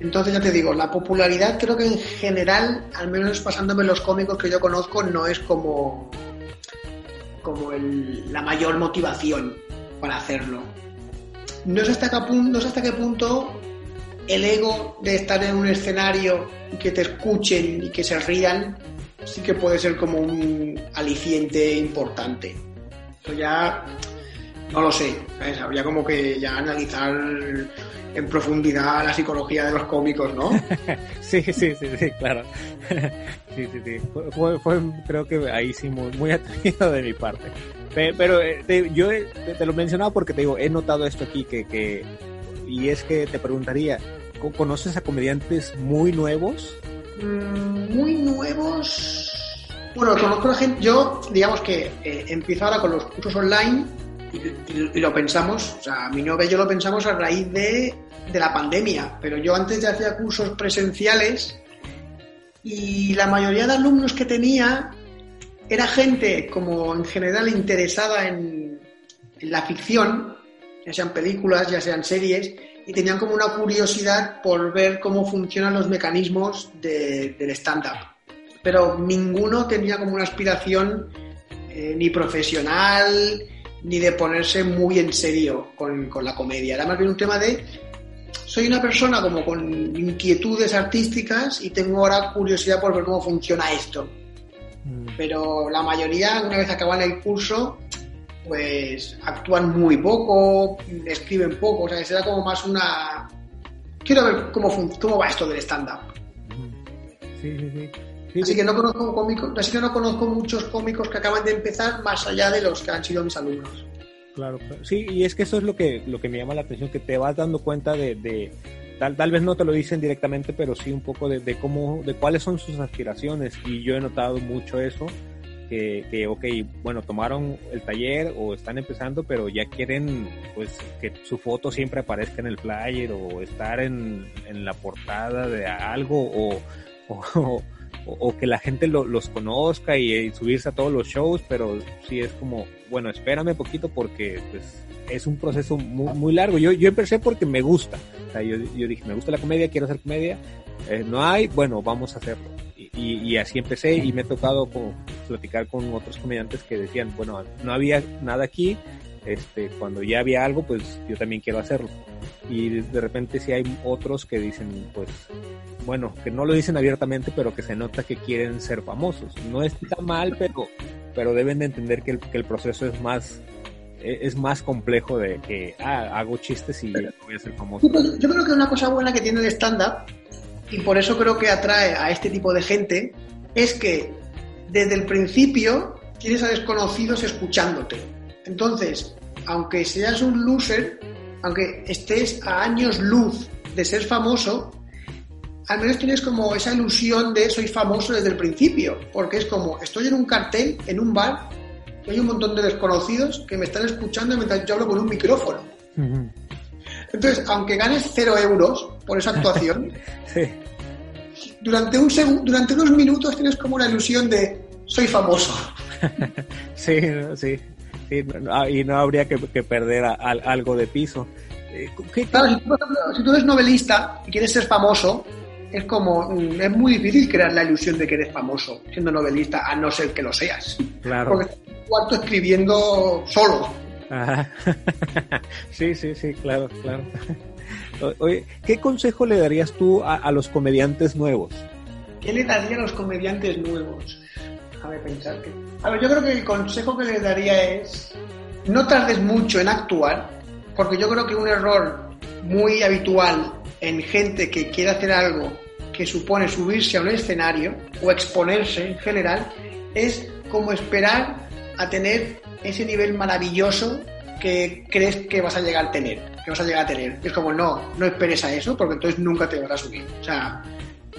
Entonces ya te digo, la popularidad creo que en general, al menos pasándome los cómicos que yo conozco, no es como, como el, la mayor motivación para hacerlo. No sé hasta qué punto, no sé hasta qué punto el ego de estar en un escenario y que te escuchen y que se rían sí que puede ser como un aliciente importante. Eso ya no lo sé, habría como que ya analizar en profundidad la psicología de los cómicos, ¿no? sí, sí, sí, sí, claro. sí, sí, sí. Fue, fue, creo que ahí sí muy, muy atrevido de mi parte. Pero, pero te, yo te, te, lo mencionaba porque te digo, he notado esto aquí que, que y es que te preguntaría, ¿conoces a comediantes muy nuevos? Mm, muy nuevos. Bueno, conozco a gente, yo digamos que eh, empiezo ahora con los cursos online y, y, lo pensamos, o sea, mi novia y yo lo pensamos a raíz de, de la pandemia, pero yo antes ya hacía cursos presenciales y la mayoría de alumnos que tenía era gente como en general interesada en, en la ficción, ya sean películas, ya sean series, y tenían como una curiosidad por ver cómo funcionan los mecanismos de, del stand-up. Pero ninguno tenía como una aspiración eh, ni profesional ni de ponerse muy en serio con, con, la comedia. Era más bien un tema de soy una persona como con inquietudes artísticas y tengo ahora curiosidad por ver cómo funciona esto. Mm. Pero la mayoría, una vez acaban el curso, pues actúan muy poco, escriben poco, o sea, será como más una... Quiero ver cómo, cómo va esto del stand-up. Sí, sí, sí. Sí, así sí. que no conozco cómicos, así que no conozco muchos cómicos que acaban de empezar más allá de los que han sido mis alumnos. Claro, sí, y es que eso es lo que, lo que me llama la atención, que te vas dando cuenta de, de tal, tal vez no te lo dicen directamente, pero sí un poco de, de cómo, de cuáles son sus aspiraciones, y yo he notado mucho eso, que, que, ok, bueno, tomaron el taller o están empezando, pero ya quieren, pues, que su foto siempre aparezca en el flyer o estar en, en la portada de algo o, o, o que la gente lo, los conozca y, y, subirse a todos los shows, pero sí es como, bueno, espérame poquito porque, pues, es un proceso muy, muy largo. Yo, yo empecé porque me gusta. O sea, yo, yo dije, me gusta la comedia, quiero hacer comedia. Eh, no hay, bueno, vamos a hacerlo. Y, y, y, así empecé y me he tocado como platicar con otros comediantes que decían, bueno, no había nada aquí, este, cuando ya había algo, pues yo también quiero hacerlo. Y de repente si hay otros que dicen, pues, bueno, que no lo dicen abiertamente, pero que se nota que quieren ser famosos. No está mal, pero, pero deben de entender que el, que el proceso es más, e, es más complejo de que, ah, hago chistes y voy a ser famoso. Yo creo que una cosa buena que tiene el stand-up, y por eso creo que atrae a este tipo de gente, es que desde el principio tienes a desconocidos escuchándote. Entonces, aunque seas un loser, aunque estés a años luz de ser famoso, al menos tienes como esa ilusión de soy famoso desde el principio, porque es como estoy en un cartel, en un bar, y hay un montón de desconocidos que me están escuchando mientras yo hablo con un micrófono. Entonces, aunque ganes cero euros por esa actuación, durante, un durante unos minutos tienes como una ilusión de soy famoso. sí, sí. Ah, y no habría que, perder algo de piso. Eh, claro, si tú, eres novelista y quieres ser famoso, es como es muy difícil crear la ilusión de que eres famoso siendo novelista, a no ser que lo seas. Claro. Porque estás cuarto escribiendo solo. sí, sí, sí, claro, claro. Oye, ¿qué consejo le darías tú a los comediantes nuevos? ¿Qué le daría a los comediantes nuevos? déjame pensar que... A ver, yo creo que el consejo que le daría es no tardes mucho en actuar, porque yo creo que un error muy habitual en gente que quiere hacer algo que supone subirse a un escenario o exponerse en general es como esperar a tener ese nivel maravilloso que crees que vas a llegar a tener, que vas a llegar a tener. Es como no, no esperes a eso porque entonces nunca te vas a subir. O sea,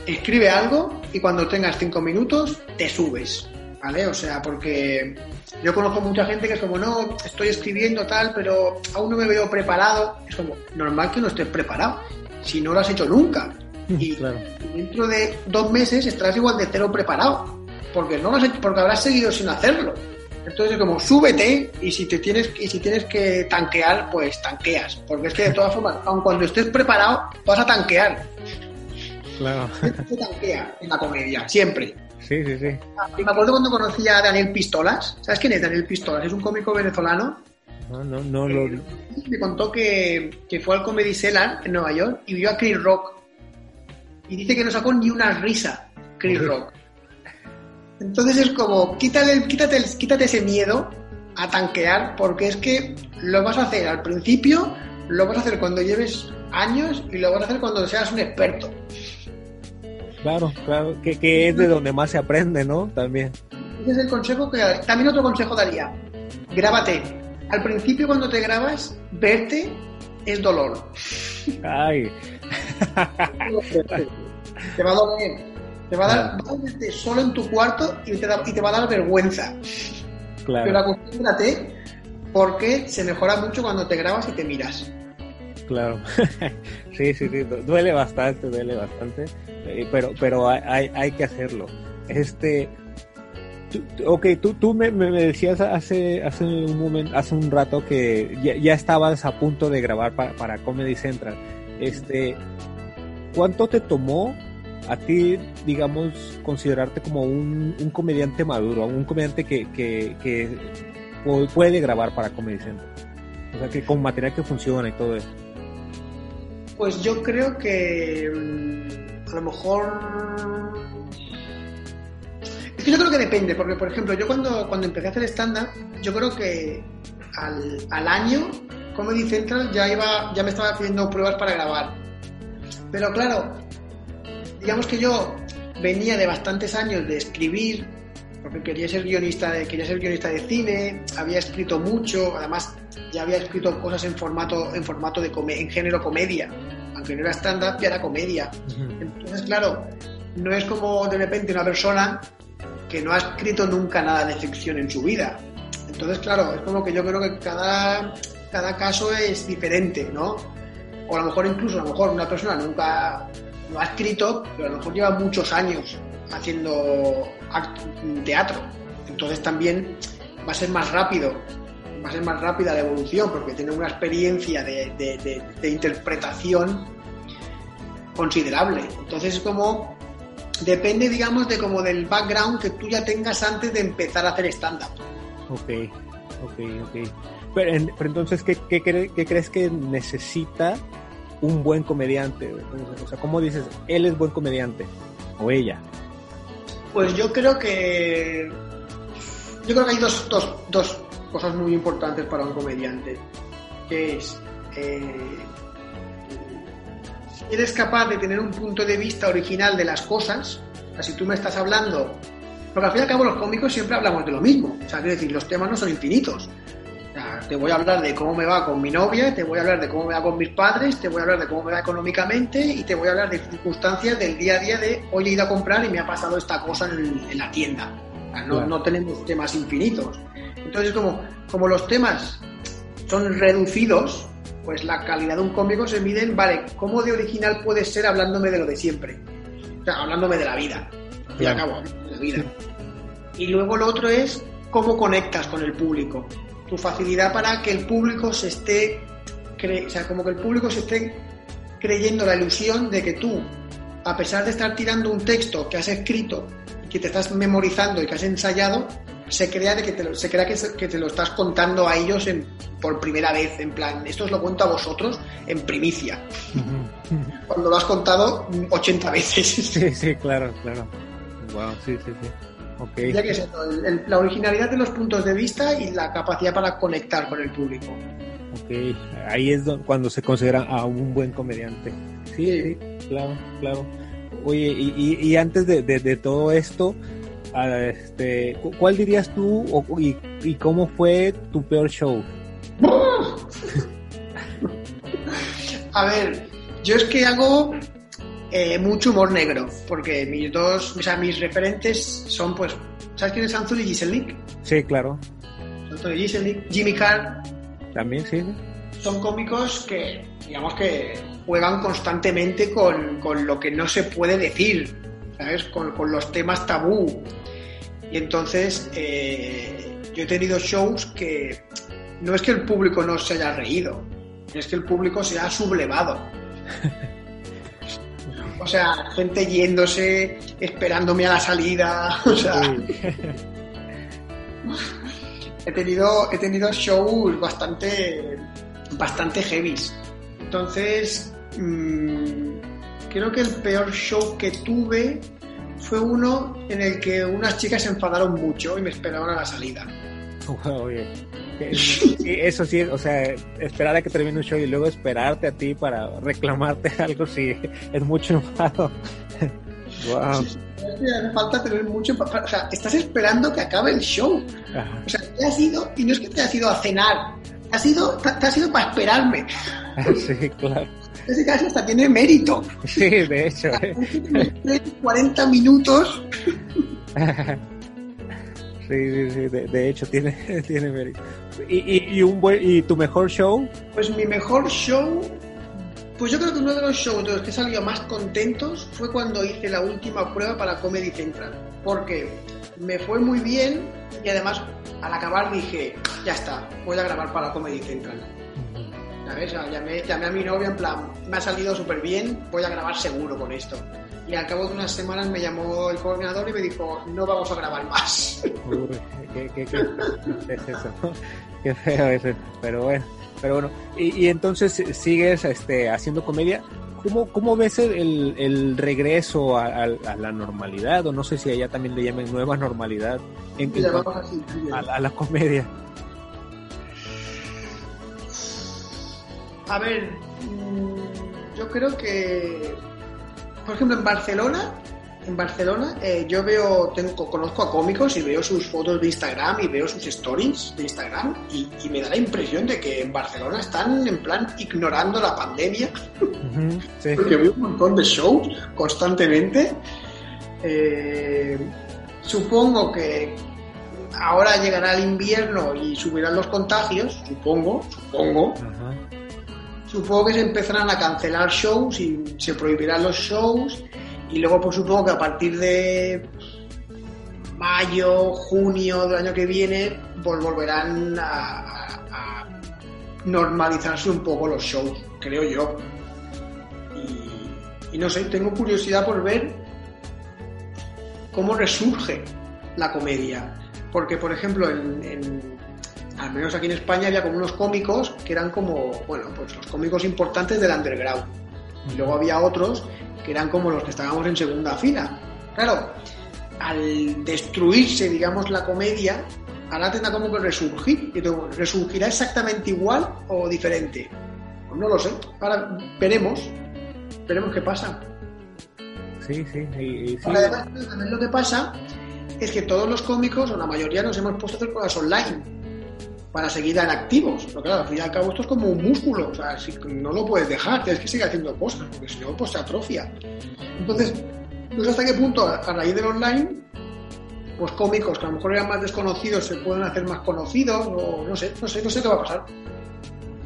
escribe algo y cuando tengas cinco minutos te subes. ¿vale? O sea, porque yo conozco mucha gente que es como, no, estoy escribiendo tal, pero aún no me veo preparado. Es como, normal que no estés preparado, si no lo has hecho nunca. Y dentro de dos meses estarás igual de cero preparado, porque no has porque habrás seguido sin hacerlo. Entonces, como súbete y si te tienes y si tienes que tanquear, pues tanqueas, porque es que de todas formas, aun cuando estés preparado, vas a tanquear. Claro. Se tanquea en la comedia, siempre. Sí, sí, sí. Y me acuerdo cuando conocí a Daniel Pistolas. ¿Sabes quién es Daniel Pistolas? Es un cómico venezolano. No, no, no. lo... Me contó que, que, fue al Comedy Cellar en Nueva York y vio a Chris Rock. Y dice que no sacó ni una risa Chris Rock. Entonces es como, quítale, quítate, quítate ese miedo a tanquear porque es que lo vas a hacer al principio, lo vas a hacer cuando lleves años y lo vas a hacer cuando seas un experto. Claro, claro, que, es de donde más se aprende, ¿no? También. Ese es el consejo que también otro consejo daría. Grábate. Al principio cuando te grabas, verte es dolor. Ay. Te va a doler. Te va a dar, vas a verte solo en tu cuarto y te, y te va a dar vergüenza. Claro. Pero acostúmbrate porque se mejora mucho cuando te grabas y te miras. Claro. sí, sí, sí. Duele bastante, duele bastante. Eh, pero, pero hay, hay que hacerlo. Este, ok, tú, tú me, me, decías hace, hace un momento, hace un rato que ya, estabas a punto de grabar para, para, Comedy Central. Este, ¿cuánto te tomó a ti, digamos, considerarte como un, un comediante maduro, un comediante que, que, puede grabar para Comedy Central? O sea, que con material que funciona y todo eso. Pues yo creo que mm, a lo mejor... Que yo creo que depende, porque por ejemplo, yo cuando, cuando empecé a hacer stand-up, yo creo que al, al año Comedy Central ya, iba, ya me estaba pidiendo pruebas para grabar. Pero claro, digamos que yo venía de bastantes años de escribir, porque quería ser guionista de, quería ser guionista de cine, había escrito mucho, además ya había escrito cosas en formato, en formato de en género comedia que no era stand-up, ya era comedia. Entonces, claro, no es como de repente una persona que no ha escrito nunca nada de ficción en su vida. Entonces, claro, es como que yo creo que cada, cada caso es diferente, ¿no? O a lo mejor incluso, a lo mejor una persona nunca lo ha escrito, pero a lo mejor lleva muchos años haciendo teatro. Entonces también va a ser más rápido va a ser más rápida la evolución porque tiene una experiencia de, de interpretación considerable. Entonces es como depende, digamos, de como del background que tú ya tengas antes de empezar a hacer stand-up. Ok, ok, ok. Pero, en- pero entonces, ¿qué, qué, cre- qué crees que necesita un buen comediante? O sea, ¿cómo dices, él es buen comediante? O ella. Pues yo creo que. Yo creo que hay dos, dos, dos cosas muy importantes para un comediante. Que es. eh, eres capaz de tener un punto de vista original de las cosas, o sea, si tú me estás hablando. Porque al fin y al cabo los cómicos siempre hablamos de lo mismo. O sea, quiero decir, los temas no son infinitos. O sea, te voy a hablar de cómo me va con mi novia, te voy a hablar de cómo me va con mis padres, te voy a hablar de cómo me va económicamente y te voy a hablar de circunstancias del día a día de hoy he ido a comprar y me ha pasado esta cosa en, en la tienda. O sea, no, no tenemos temas infinitos. Entonces, como, como los temas son reducidos, pues la calidad de un cómico se mide en, vale, ¿cómo de original puedes ser hablándome de lo de siempre? O sea, hablándome de la vida. Y Claro. acabo, de la vida. Y luego lo otro es cómo conectas con el público. Tu facilidad para que el público se esté, cre- o sea, como que el público se esté creyendo la ilusión de que tú, a pesar de estar tirando un texto que has escrito y que te estás memorizando y que has ensayado, se crea de que te lo, se crea que, se- que te lo estás contando a ellos en- por primera vez, en plan, esto os lo cuento a vosotros en primicia, cuando lo has contado mm, 80 veces. Sí, sí, claro, claro. Wow, sí, sí, sí. Ok. Ya que es eso, el- el- la originalidad de los puntos de vista y la capacidad para conectar con el público. Ok, ahí es don- cuando se considera a un buen comediante. Sí, Sí. sí, claro, claro. Oye, y, y- y antes de, de- de todo esto, ah, este, cu- ¿cuál dirías tú o- y, y cómo fue tu peor show? A ver, yo es que hago eh, mucho humor negro, porque mis dos, o sea, mis referentes son pues, ¿sabes quién es Anthony Jeselnik? Sí, claro, Anthony Jeselnik, Jimmy Carr, también sí. son cómicos que, digamos que juegan constantemente con, con lo que no se puede decir, ¿sabes? Con, con los temas tabú. Y entonces eh, yo he tenido shows que no es que el público no se haya reído, es que el público se ha sublevado. O sea, gente yéndose, esperándome a la salida. O sea, he tenido, he tenido shows bastante, bastante heavies. Entonces, mm, creo que el peor show que tuve fue uno en el que unas chicas se enfadaron mucho y me esperaban a la salida. Oye, sí, eso sí, o sea, esperar a que termine un show y luego esperarte a ti para reclamarte algo, sí, es mucho enfado. Wow. Que hace falta tener mucho... O sea, estás esperando que acabe el show. Ajá. O sea, te has ido, y no es que te has ido a cenar, te has ido, te has ido para esperarme. Sí, claro. Ese caso hasta tiene mérito. Sí, de hecho. ¿eh? 40 minutos Sí, sí, sí, de, de hecho tiene, tiene mérito. ¿Y, y, y un buen, ¿Y tu mejor show? Pues mi mejor show, pues yo creo que uno de los shows de los que he salido más contentos fue cuando hice la última prueba para Comedy Central. Porque me fue muy bien y además al acabar dije, ya está, voy a grabar para Comedy Central. ¿Sabes? Llamé, llamé a mi novia en plan, me ha salido súper bien, voy a grabar seguro con esto. Y al cabo de unas semanas me llamó el coordinador y me dijo, no vamos a grabar más. Uy, qué, qué, qué, qué es eso? Qué feo eso. Pero bueno, pero bueno. Y, y entonces sigues este, haciendo comedia. ¿Cómo, cómo ves el, el, regreso a, a- a la normalidad? O no sé si allá también le llamen nueva normalidad en, en así. a, a la comedia. A ver, mm, yo creo que, por ejemplo, en Barcelona, en Barcelona, eh, yo veo, tengo, conozco a cómicos y veo sus fotos de Instagram y veo sus stories de Instagram y, y me da la impresión de que en Barcelona están en plan ignorando la pandemia sí. porque veo un montón de shows constantemente. Eh, supongo que ahora llegará el invierno y subirán los contagios, supongo, supongo. Supongo que se empezarán a cancelar shows y se prohibirán los shows. Y luego, pues supongo que a partir de mayo, junio del año que viene, pues volverán a, normalizarse un poco los shows, creo yo. Y no sé, tengo curiosidad por ver cómo resurge la comedia. Porque, por ejemplo, en, al menos aquí en España había como unos cómicos que eran como, bueno, pues los cómicos importantes del underground. Y luego había otros que eran como los que estábamos en segunda fila. Claro, al destruirse, digamos, la comedia, ahora tendrá como que resurgir. Y ¿Resurgirá exactamente igual o diferente? Pues no lo sé. Ahora veremos. Veremos qué pasa. Sí, sí. sí. además, también lo que pasa es que todos los cómicos, o la mayoría, nos hemos puesto a hacer cosas online para seguir en activos. Pero claro, al fin y al cabo esto es como un músculo, o sea, si, no lo puedes dejar, tienes que seguir haciendo cosas, porque si no, pues se atrofia. Entonces, no sé hasta qué punto, a raíz del online, pues cómicos que a lo mejor eran más desconocidos se pueden hacer más conocidos, o no sé, no sé, no sé qué va a pasar.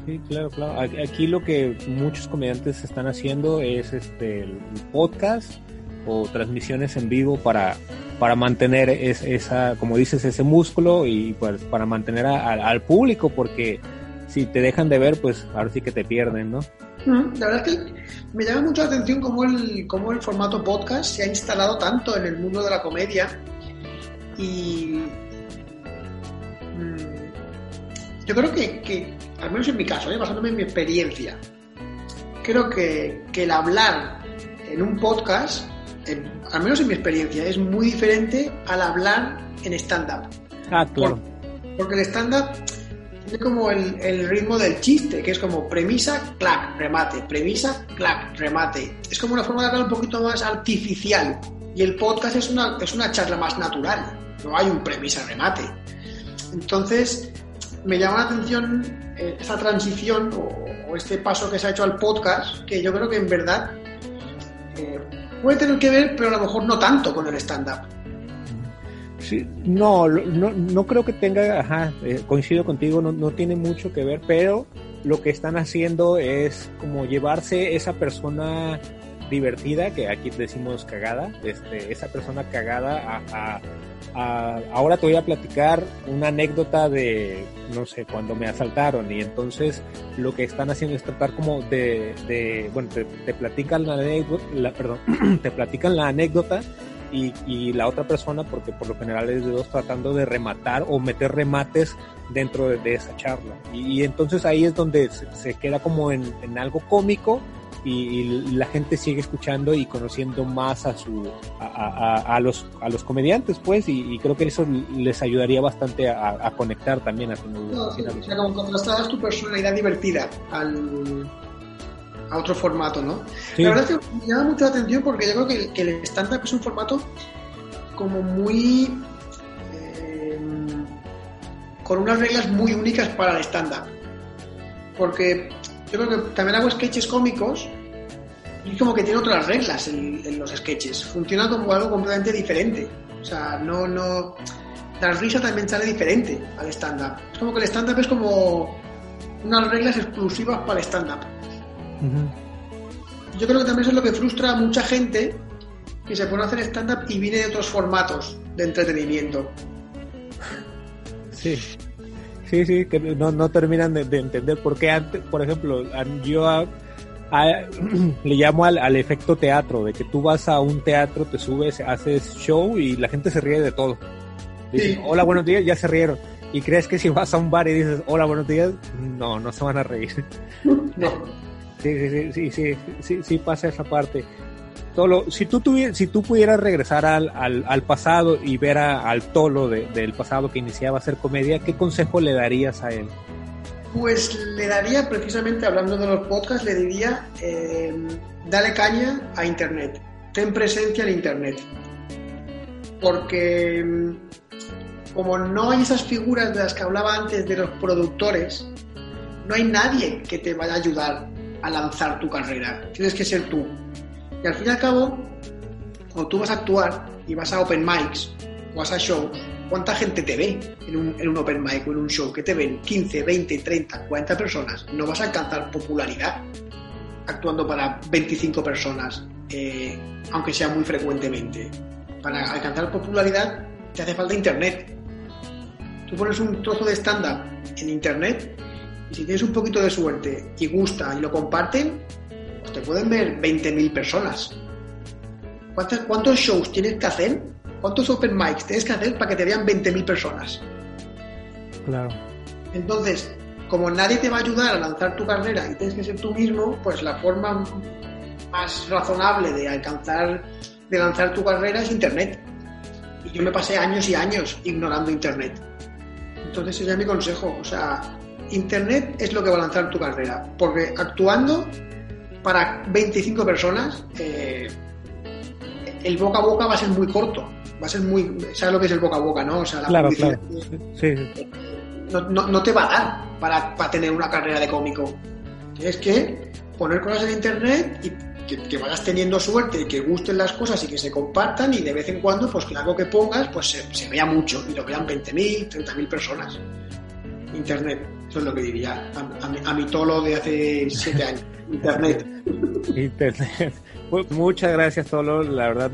Sí, claro, claro. Aquí lo que muchos comediantes están haciendo es este podcast o transmisiones en vivo para, para mantener esa, como dices, ese músculo y pues para mantener al público, porque si te dejan de ver, pues ahora sí que te pierden, ¿no? La verdad es que me llama mucho la atención cómo el, cómo el formato podcast se ha instalado tanto en el mundo de la comedia y mm, yo creo que, al menos en mi caso, ¿eh? basándome en mi experiencia, creo que, el hablar en un podcast, al menos en mi experiencia, es muy diferente al hablar en stand-up. Ah, claro. porque el stand-up tiene como el, ritmo del chiste, que es como premisa, clac, remate, premisa, clac, remate. Es como una forma de hablar un poquito más artificial. Y el podcast es una, es una charla más natural. No hay un premisa, remate. Entonces, me llama la atención eh, esta transición o, este paso que se ha hecho al podcast, que yo creo que en verdad puede tener que ver, pero a lo mejor no tanto con el stand-up. No, no, no creo que tenga, ajá, eh, coincido contigo, no, no tiene mucho que ver, pero lo que están haciendo es como llevarse esa persona divertida, que aquí decimos cagada, este, esa persona cagada a, ahora te voy a platicar una anécdota de, no sé, cuando me asaltaron y entonces lo que están haciendo es tratar como de, bueno, te, te platican la anécdota, la, perdón, te platican la anécdota y, la otra persona, porque por lo general es de dos, tratando de rematar o meter remates dentro de, esa charla. Y, entonces ahí es donde se, queda como en, algo cómico y, la gente sigue escuchando y conociendo más a su a, los a los comediantes pues y, creo que eso les ayudaría bastante a, conectar también a tu no, o sea, como contrastabas tu personalidad divertida al a otro formato, ¿no? La verdad es que me llama mucho la atención porque yo creo que, el stand-up es un formato como muy... Eh, con unas reglas muy únicas para el stand-up. Porque yo creo que también hago sketches cómicos y como que tiene otras reglas en, los sketches. Funciona como algo completamente diferente. O sea, no, no... La risa también sale diferente al stand-up. Es como que el stand-up es como unas reglas exclusivas para el stand-up. Yo creo que también es lo que frustra a mucha gente que se pone a hacer stand-up y viene de otros formatos de entretenimiento. Sí, sí, sí, que no, no terminan de, entender por qué antes, por ejemplo, yo le llamo al, efecto teatro, de que tú vas a un teatro, te subes, haces show y la gente se ríe de todo. Dicen, hola, buenos días, ya se rieron. Y crees que si vas a un bar y dices, hola, buenos días, no, no se van a reír. No. Sí, sí, sí, sí, sí, sí, pasa esa parte. Tolo, si tú, si tú pudieras regresar al, pasado y ver al Tolo del pasado que iniciaba a hacer comedia, ¿qué consejo le darías a él? Pues le daría, precisamente hablando de los podcasts, le diría, eh, dale caña a Internet, ten presencia en Internet. Porque mm, como no hay esas figuras de las que hablaba antes de los productores, no hay nadie que te vaya a ayudar a lanzar tu carrera. Tienes que ser tú. Y al fin y al cabo, cuando tú vas a actuar y vas a open mics o vas a shows, ¿cuánta gente te ve en un, en un open mic o en un show? que te ven? 15, 20, 30, 40 personas. No vas a alcanzar popularidad actuando para 25 personas, eh, aunque sea muy frecuentemente. Para alcanzar popularidad te hace falta internet. Tú pones un trozo de stand-up en internet y si tienes un poquito de suerte y gusta y lo comparten, te pueden ver 20.000 personas. ¿Cuántos, ¿Cuántos shows tienes que hacer ¿Cuántos open mics tienes que hacer para que te vean 20.000 personas? Claro. Entonces, como nadie te va a ayudar a lanzar tu carrera y tienes que ser tú mismo, pues la forma más razonable de alcanzar, de lanzar tu carrera es Internet. Y yo me pasé años y años ignorando Internet. Entonces ese es mi consejo. O sea, Internet es lo que va a lanzar tu carrera. Porque actuando para 25 personas, eh, el boca a boca va a ser muy corto. Va a ser muy. ¿Sabes lo que es el boca a boca, no? O sea, la Claro, publicidad claro. Sí, sí. no, no- no te va a dar para, para tener una carrera de cómico. Tienes que poner cosas en internet y que, que vayas teniendo suerte y que gusten las cosas y que se compartan y de vez en cuando, pues que algo que pongas, pues se, se vea mucho y lo vean 20.000, 30.000 personas. Internet, eso es lo que diría a, a mi, a mi tolo de hace siete años. Internet. Internet. Pues, muchas gracias, Tolo. La verdad,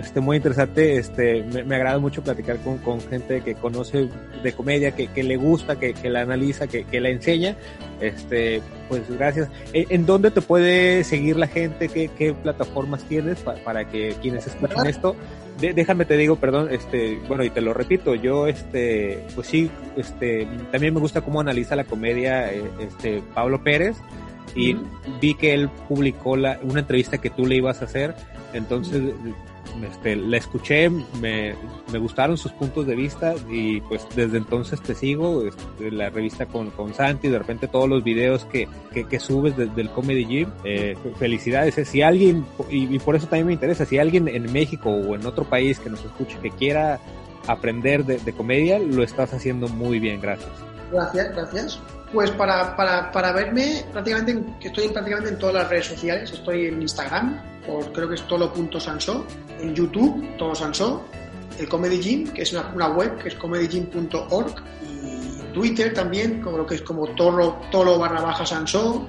este, muy interesante. Este, me, me agrada mucho platicar con, con gente que conoce de comedia, que, que le gusta, que, que la analiza, que, que la enseña. Este, pues gracias. ¿En, en dónde te puede seguir la gente? ¿Qué, qué plataformas tienes pa- para que quienes escuchen esto? De- déjame te digo, perdón, este, bueno, y te lo repito, yo, este, pues sí, este, también me gusta cómo analiza la comedia, eh, este, Pablo Pérez y vi que él publicó la, una entrevista que tú le ibas a hacer, entonces este, la escuché, me, me gustaron sus puntos de vista y pues desde entonces te sigo, este, la revista con, con Santi, de repente todos los videos que, que, que subes desde el Comedy Gym, eh, felicidades, eh, si alguien, y, y por eso también me interesa, si alguien en México o en otro país que nos escuche que quiera aprender de, de comedia, lo estás haciendo muy bien, gracias. Gracias, gracias. Pues para, para, para verme, prácticamente en- estoy en, prácticamente en todas las redes sociales. Estoy en Instagram, por creo que es tolo.sanso, en YouTube, Tolo Sanso, el Comedy Gym, que es una, web, que es comedygym.org, y Twitter también, como lo que es como tolo, tolo barra baja Sanso,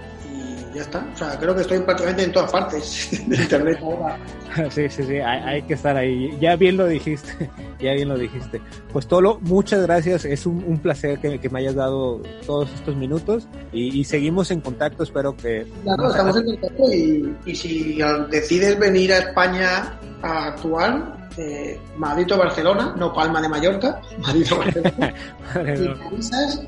ya está. O sea, creo que estoy prácticamente en todas partes de Internet ahora. Sí, sí, sí, hay, hay que estar ahí. Ya bien lo dijiste, ya bien lo dijiste. Pues Tolo, muchas gracias. Es un, un placer que, que me hayas dado todos estos minutos y, y seguimos en contacto. Espero que... Claro, estamos en contacto y, y si decides venir a España a actuar, eh, Madrid o Barcelona, no Palma de Mallorca, Madrid o Barcelona, Vale, y no.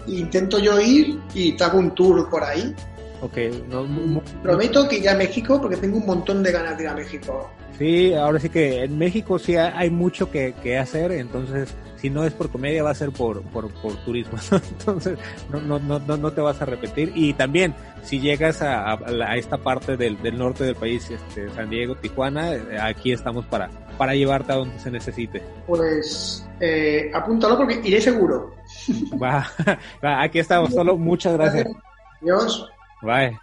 e intento yo ir y te hago un tour por ahí. Ok, no, Prometo que iré a México porque tengo un montón de ganas de ir a México. sí, ahora sí que en México sí hay mucho que, que hacer, entonces si no es por comedia va a ser por, por, por turismo, entonces no, no, no, no, te vas a repetir y también si llegas a, a esta parte del, del norte del país, este, San Diego, Tijuana, eh, aquí estamos para, para llevarte a donde se necesite. Pues eh, apúntalo porque iré seguro. Va, va, aquí estamos, solo muchas gracias. Adiós. Vai.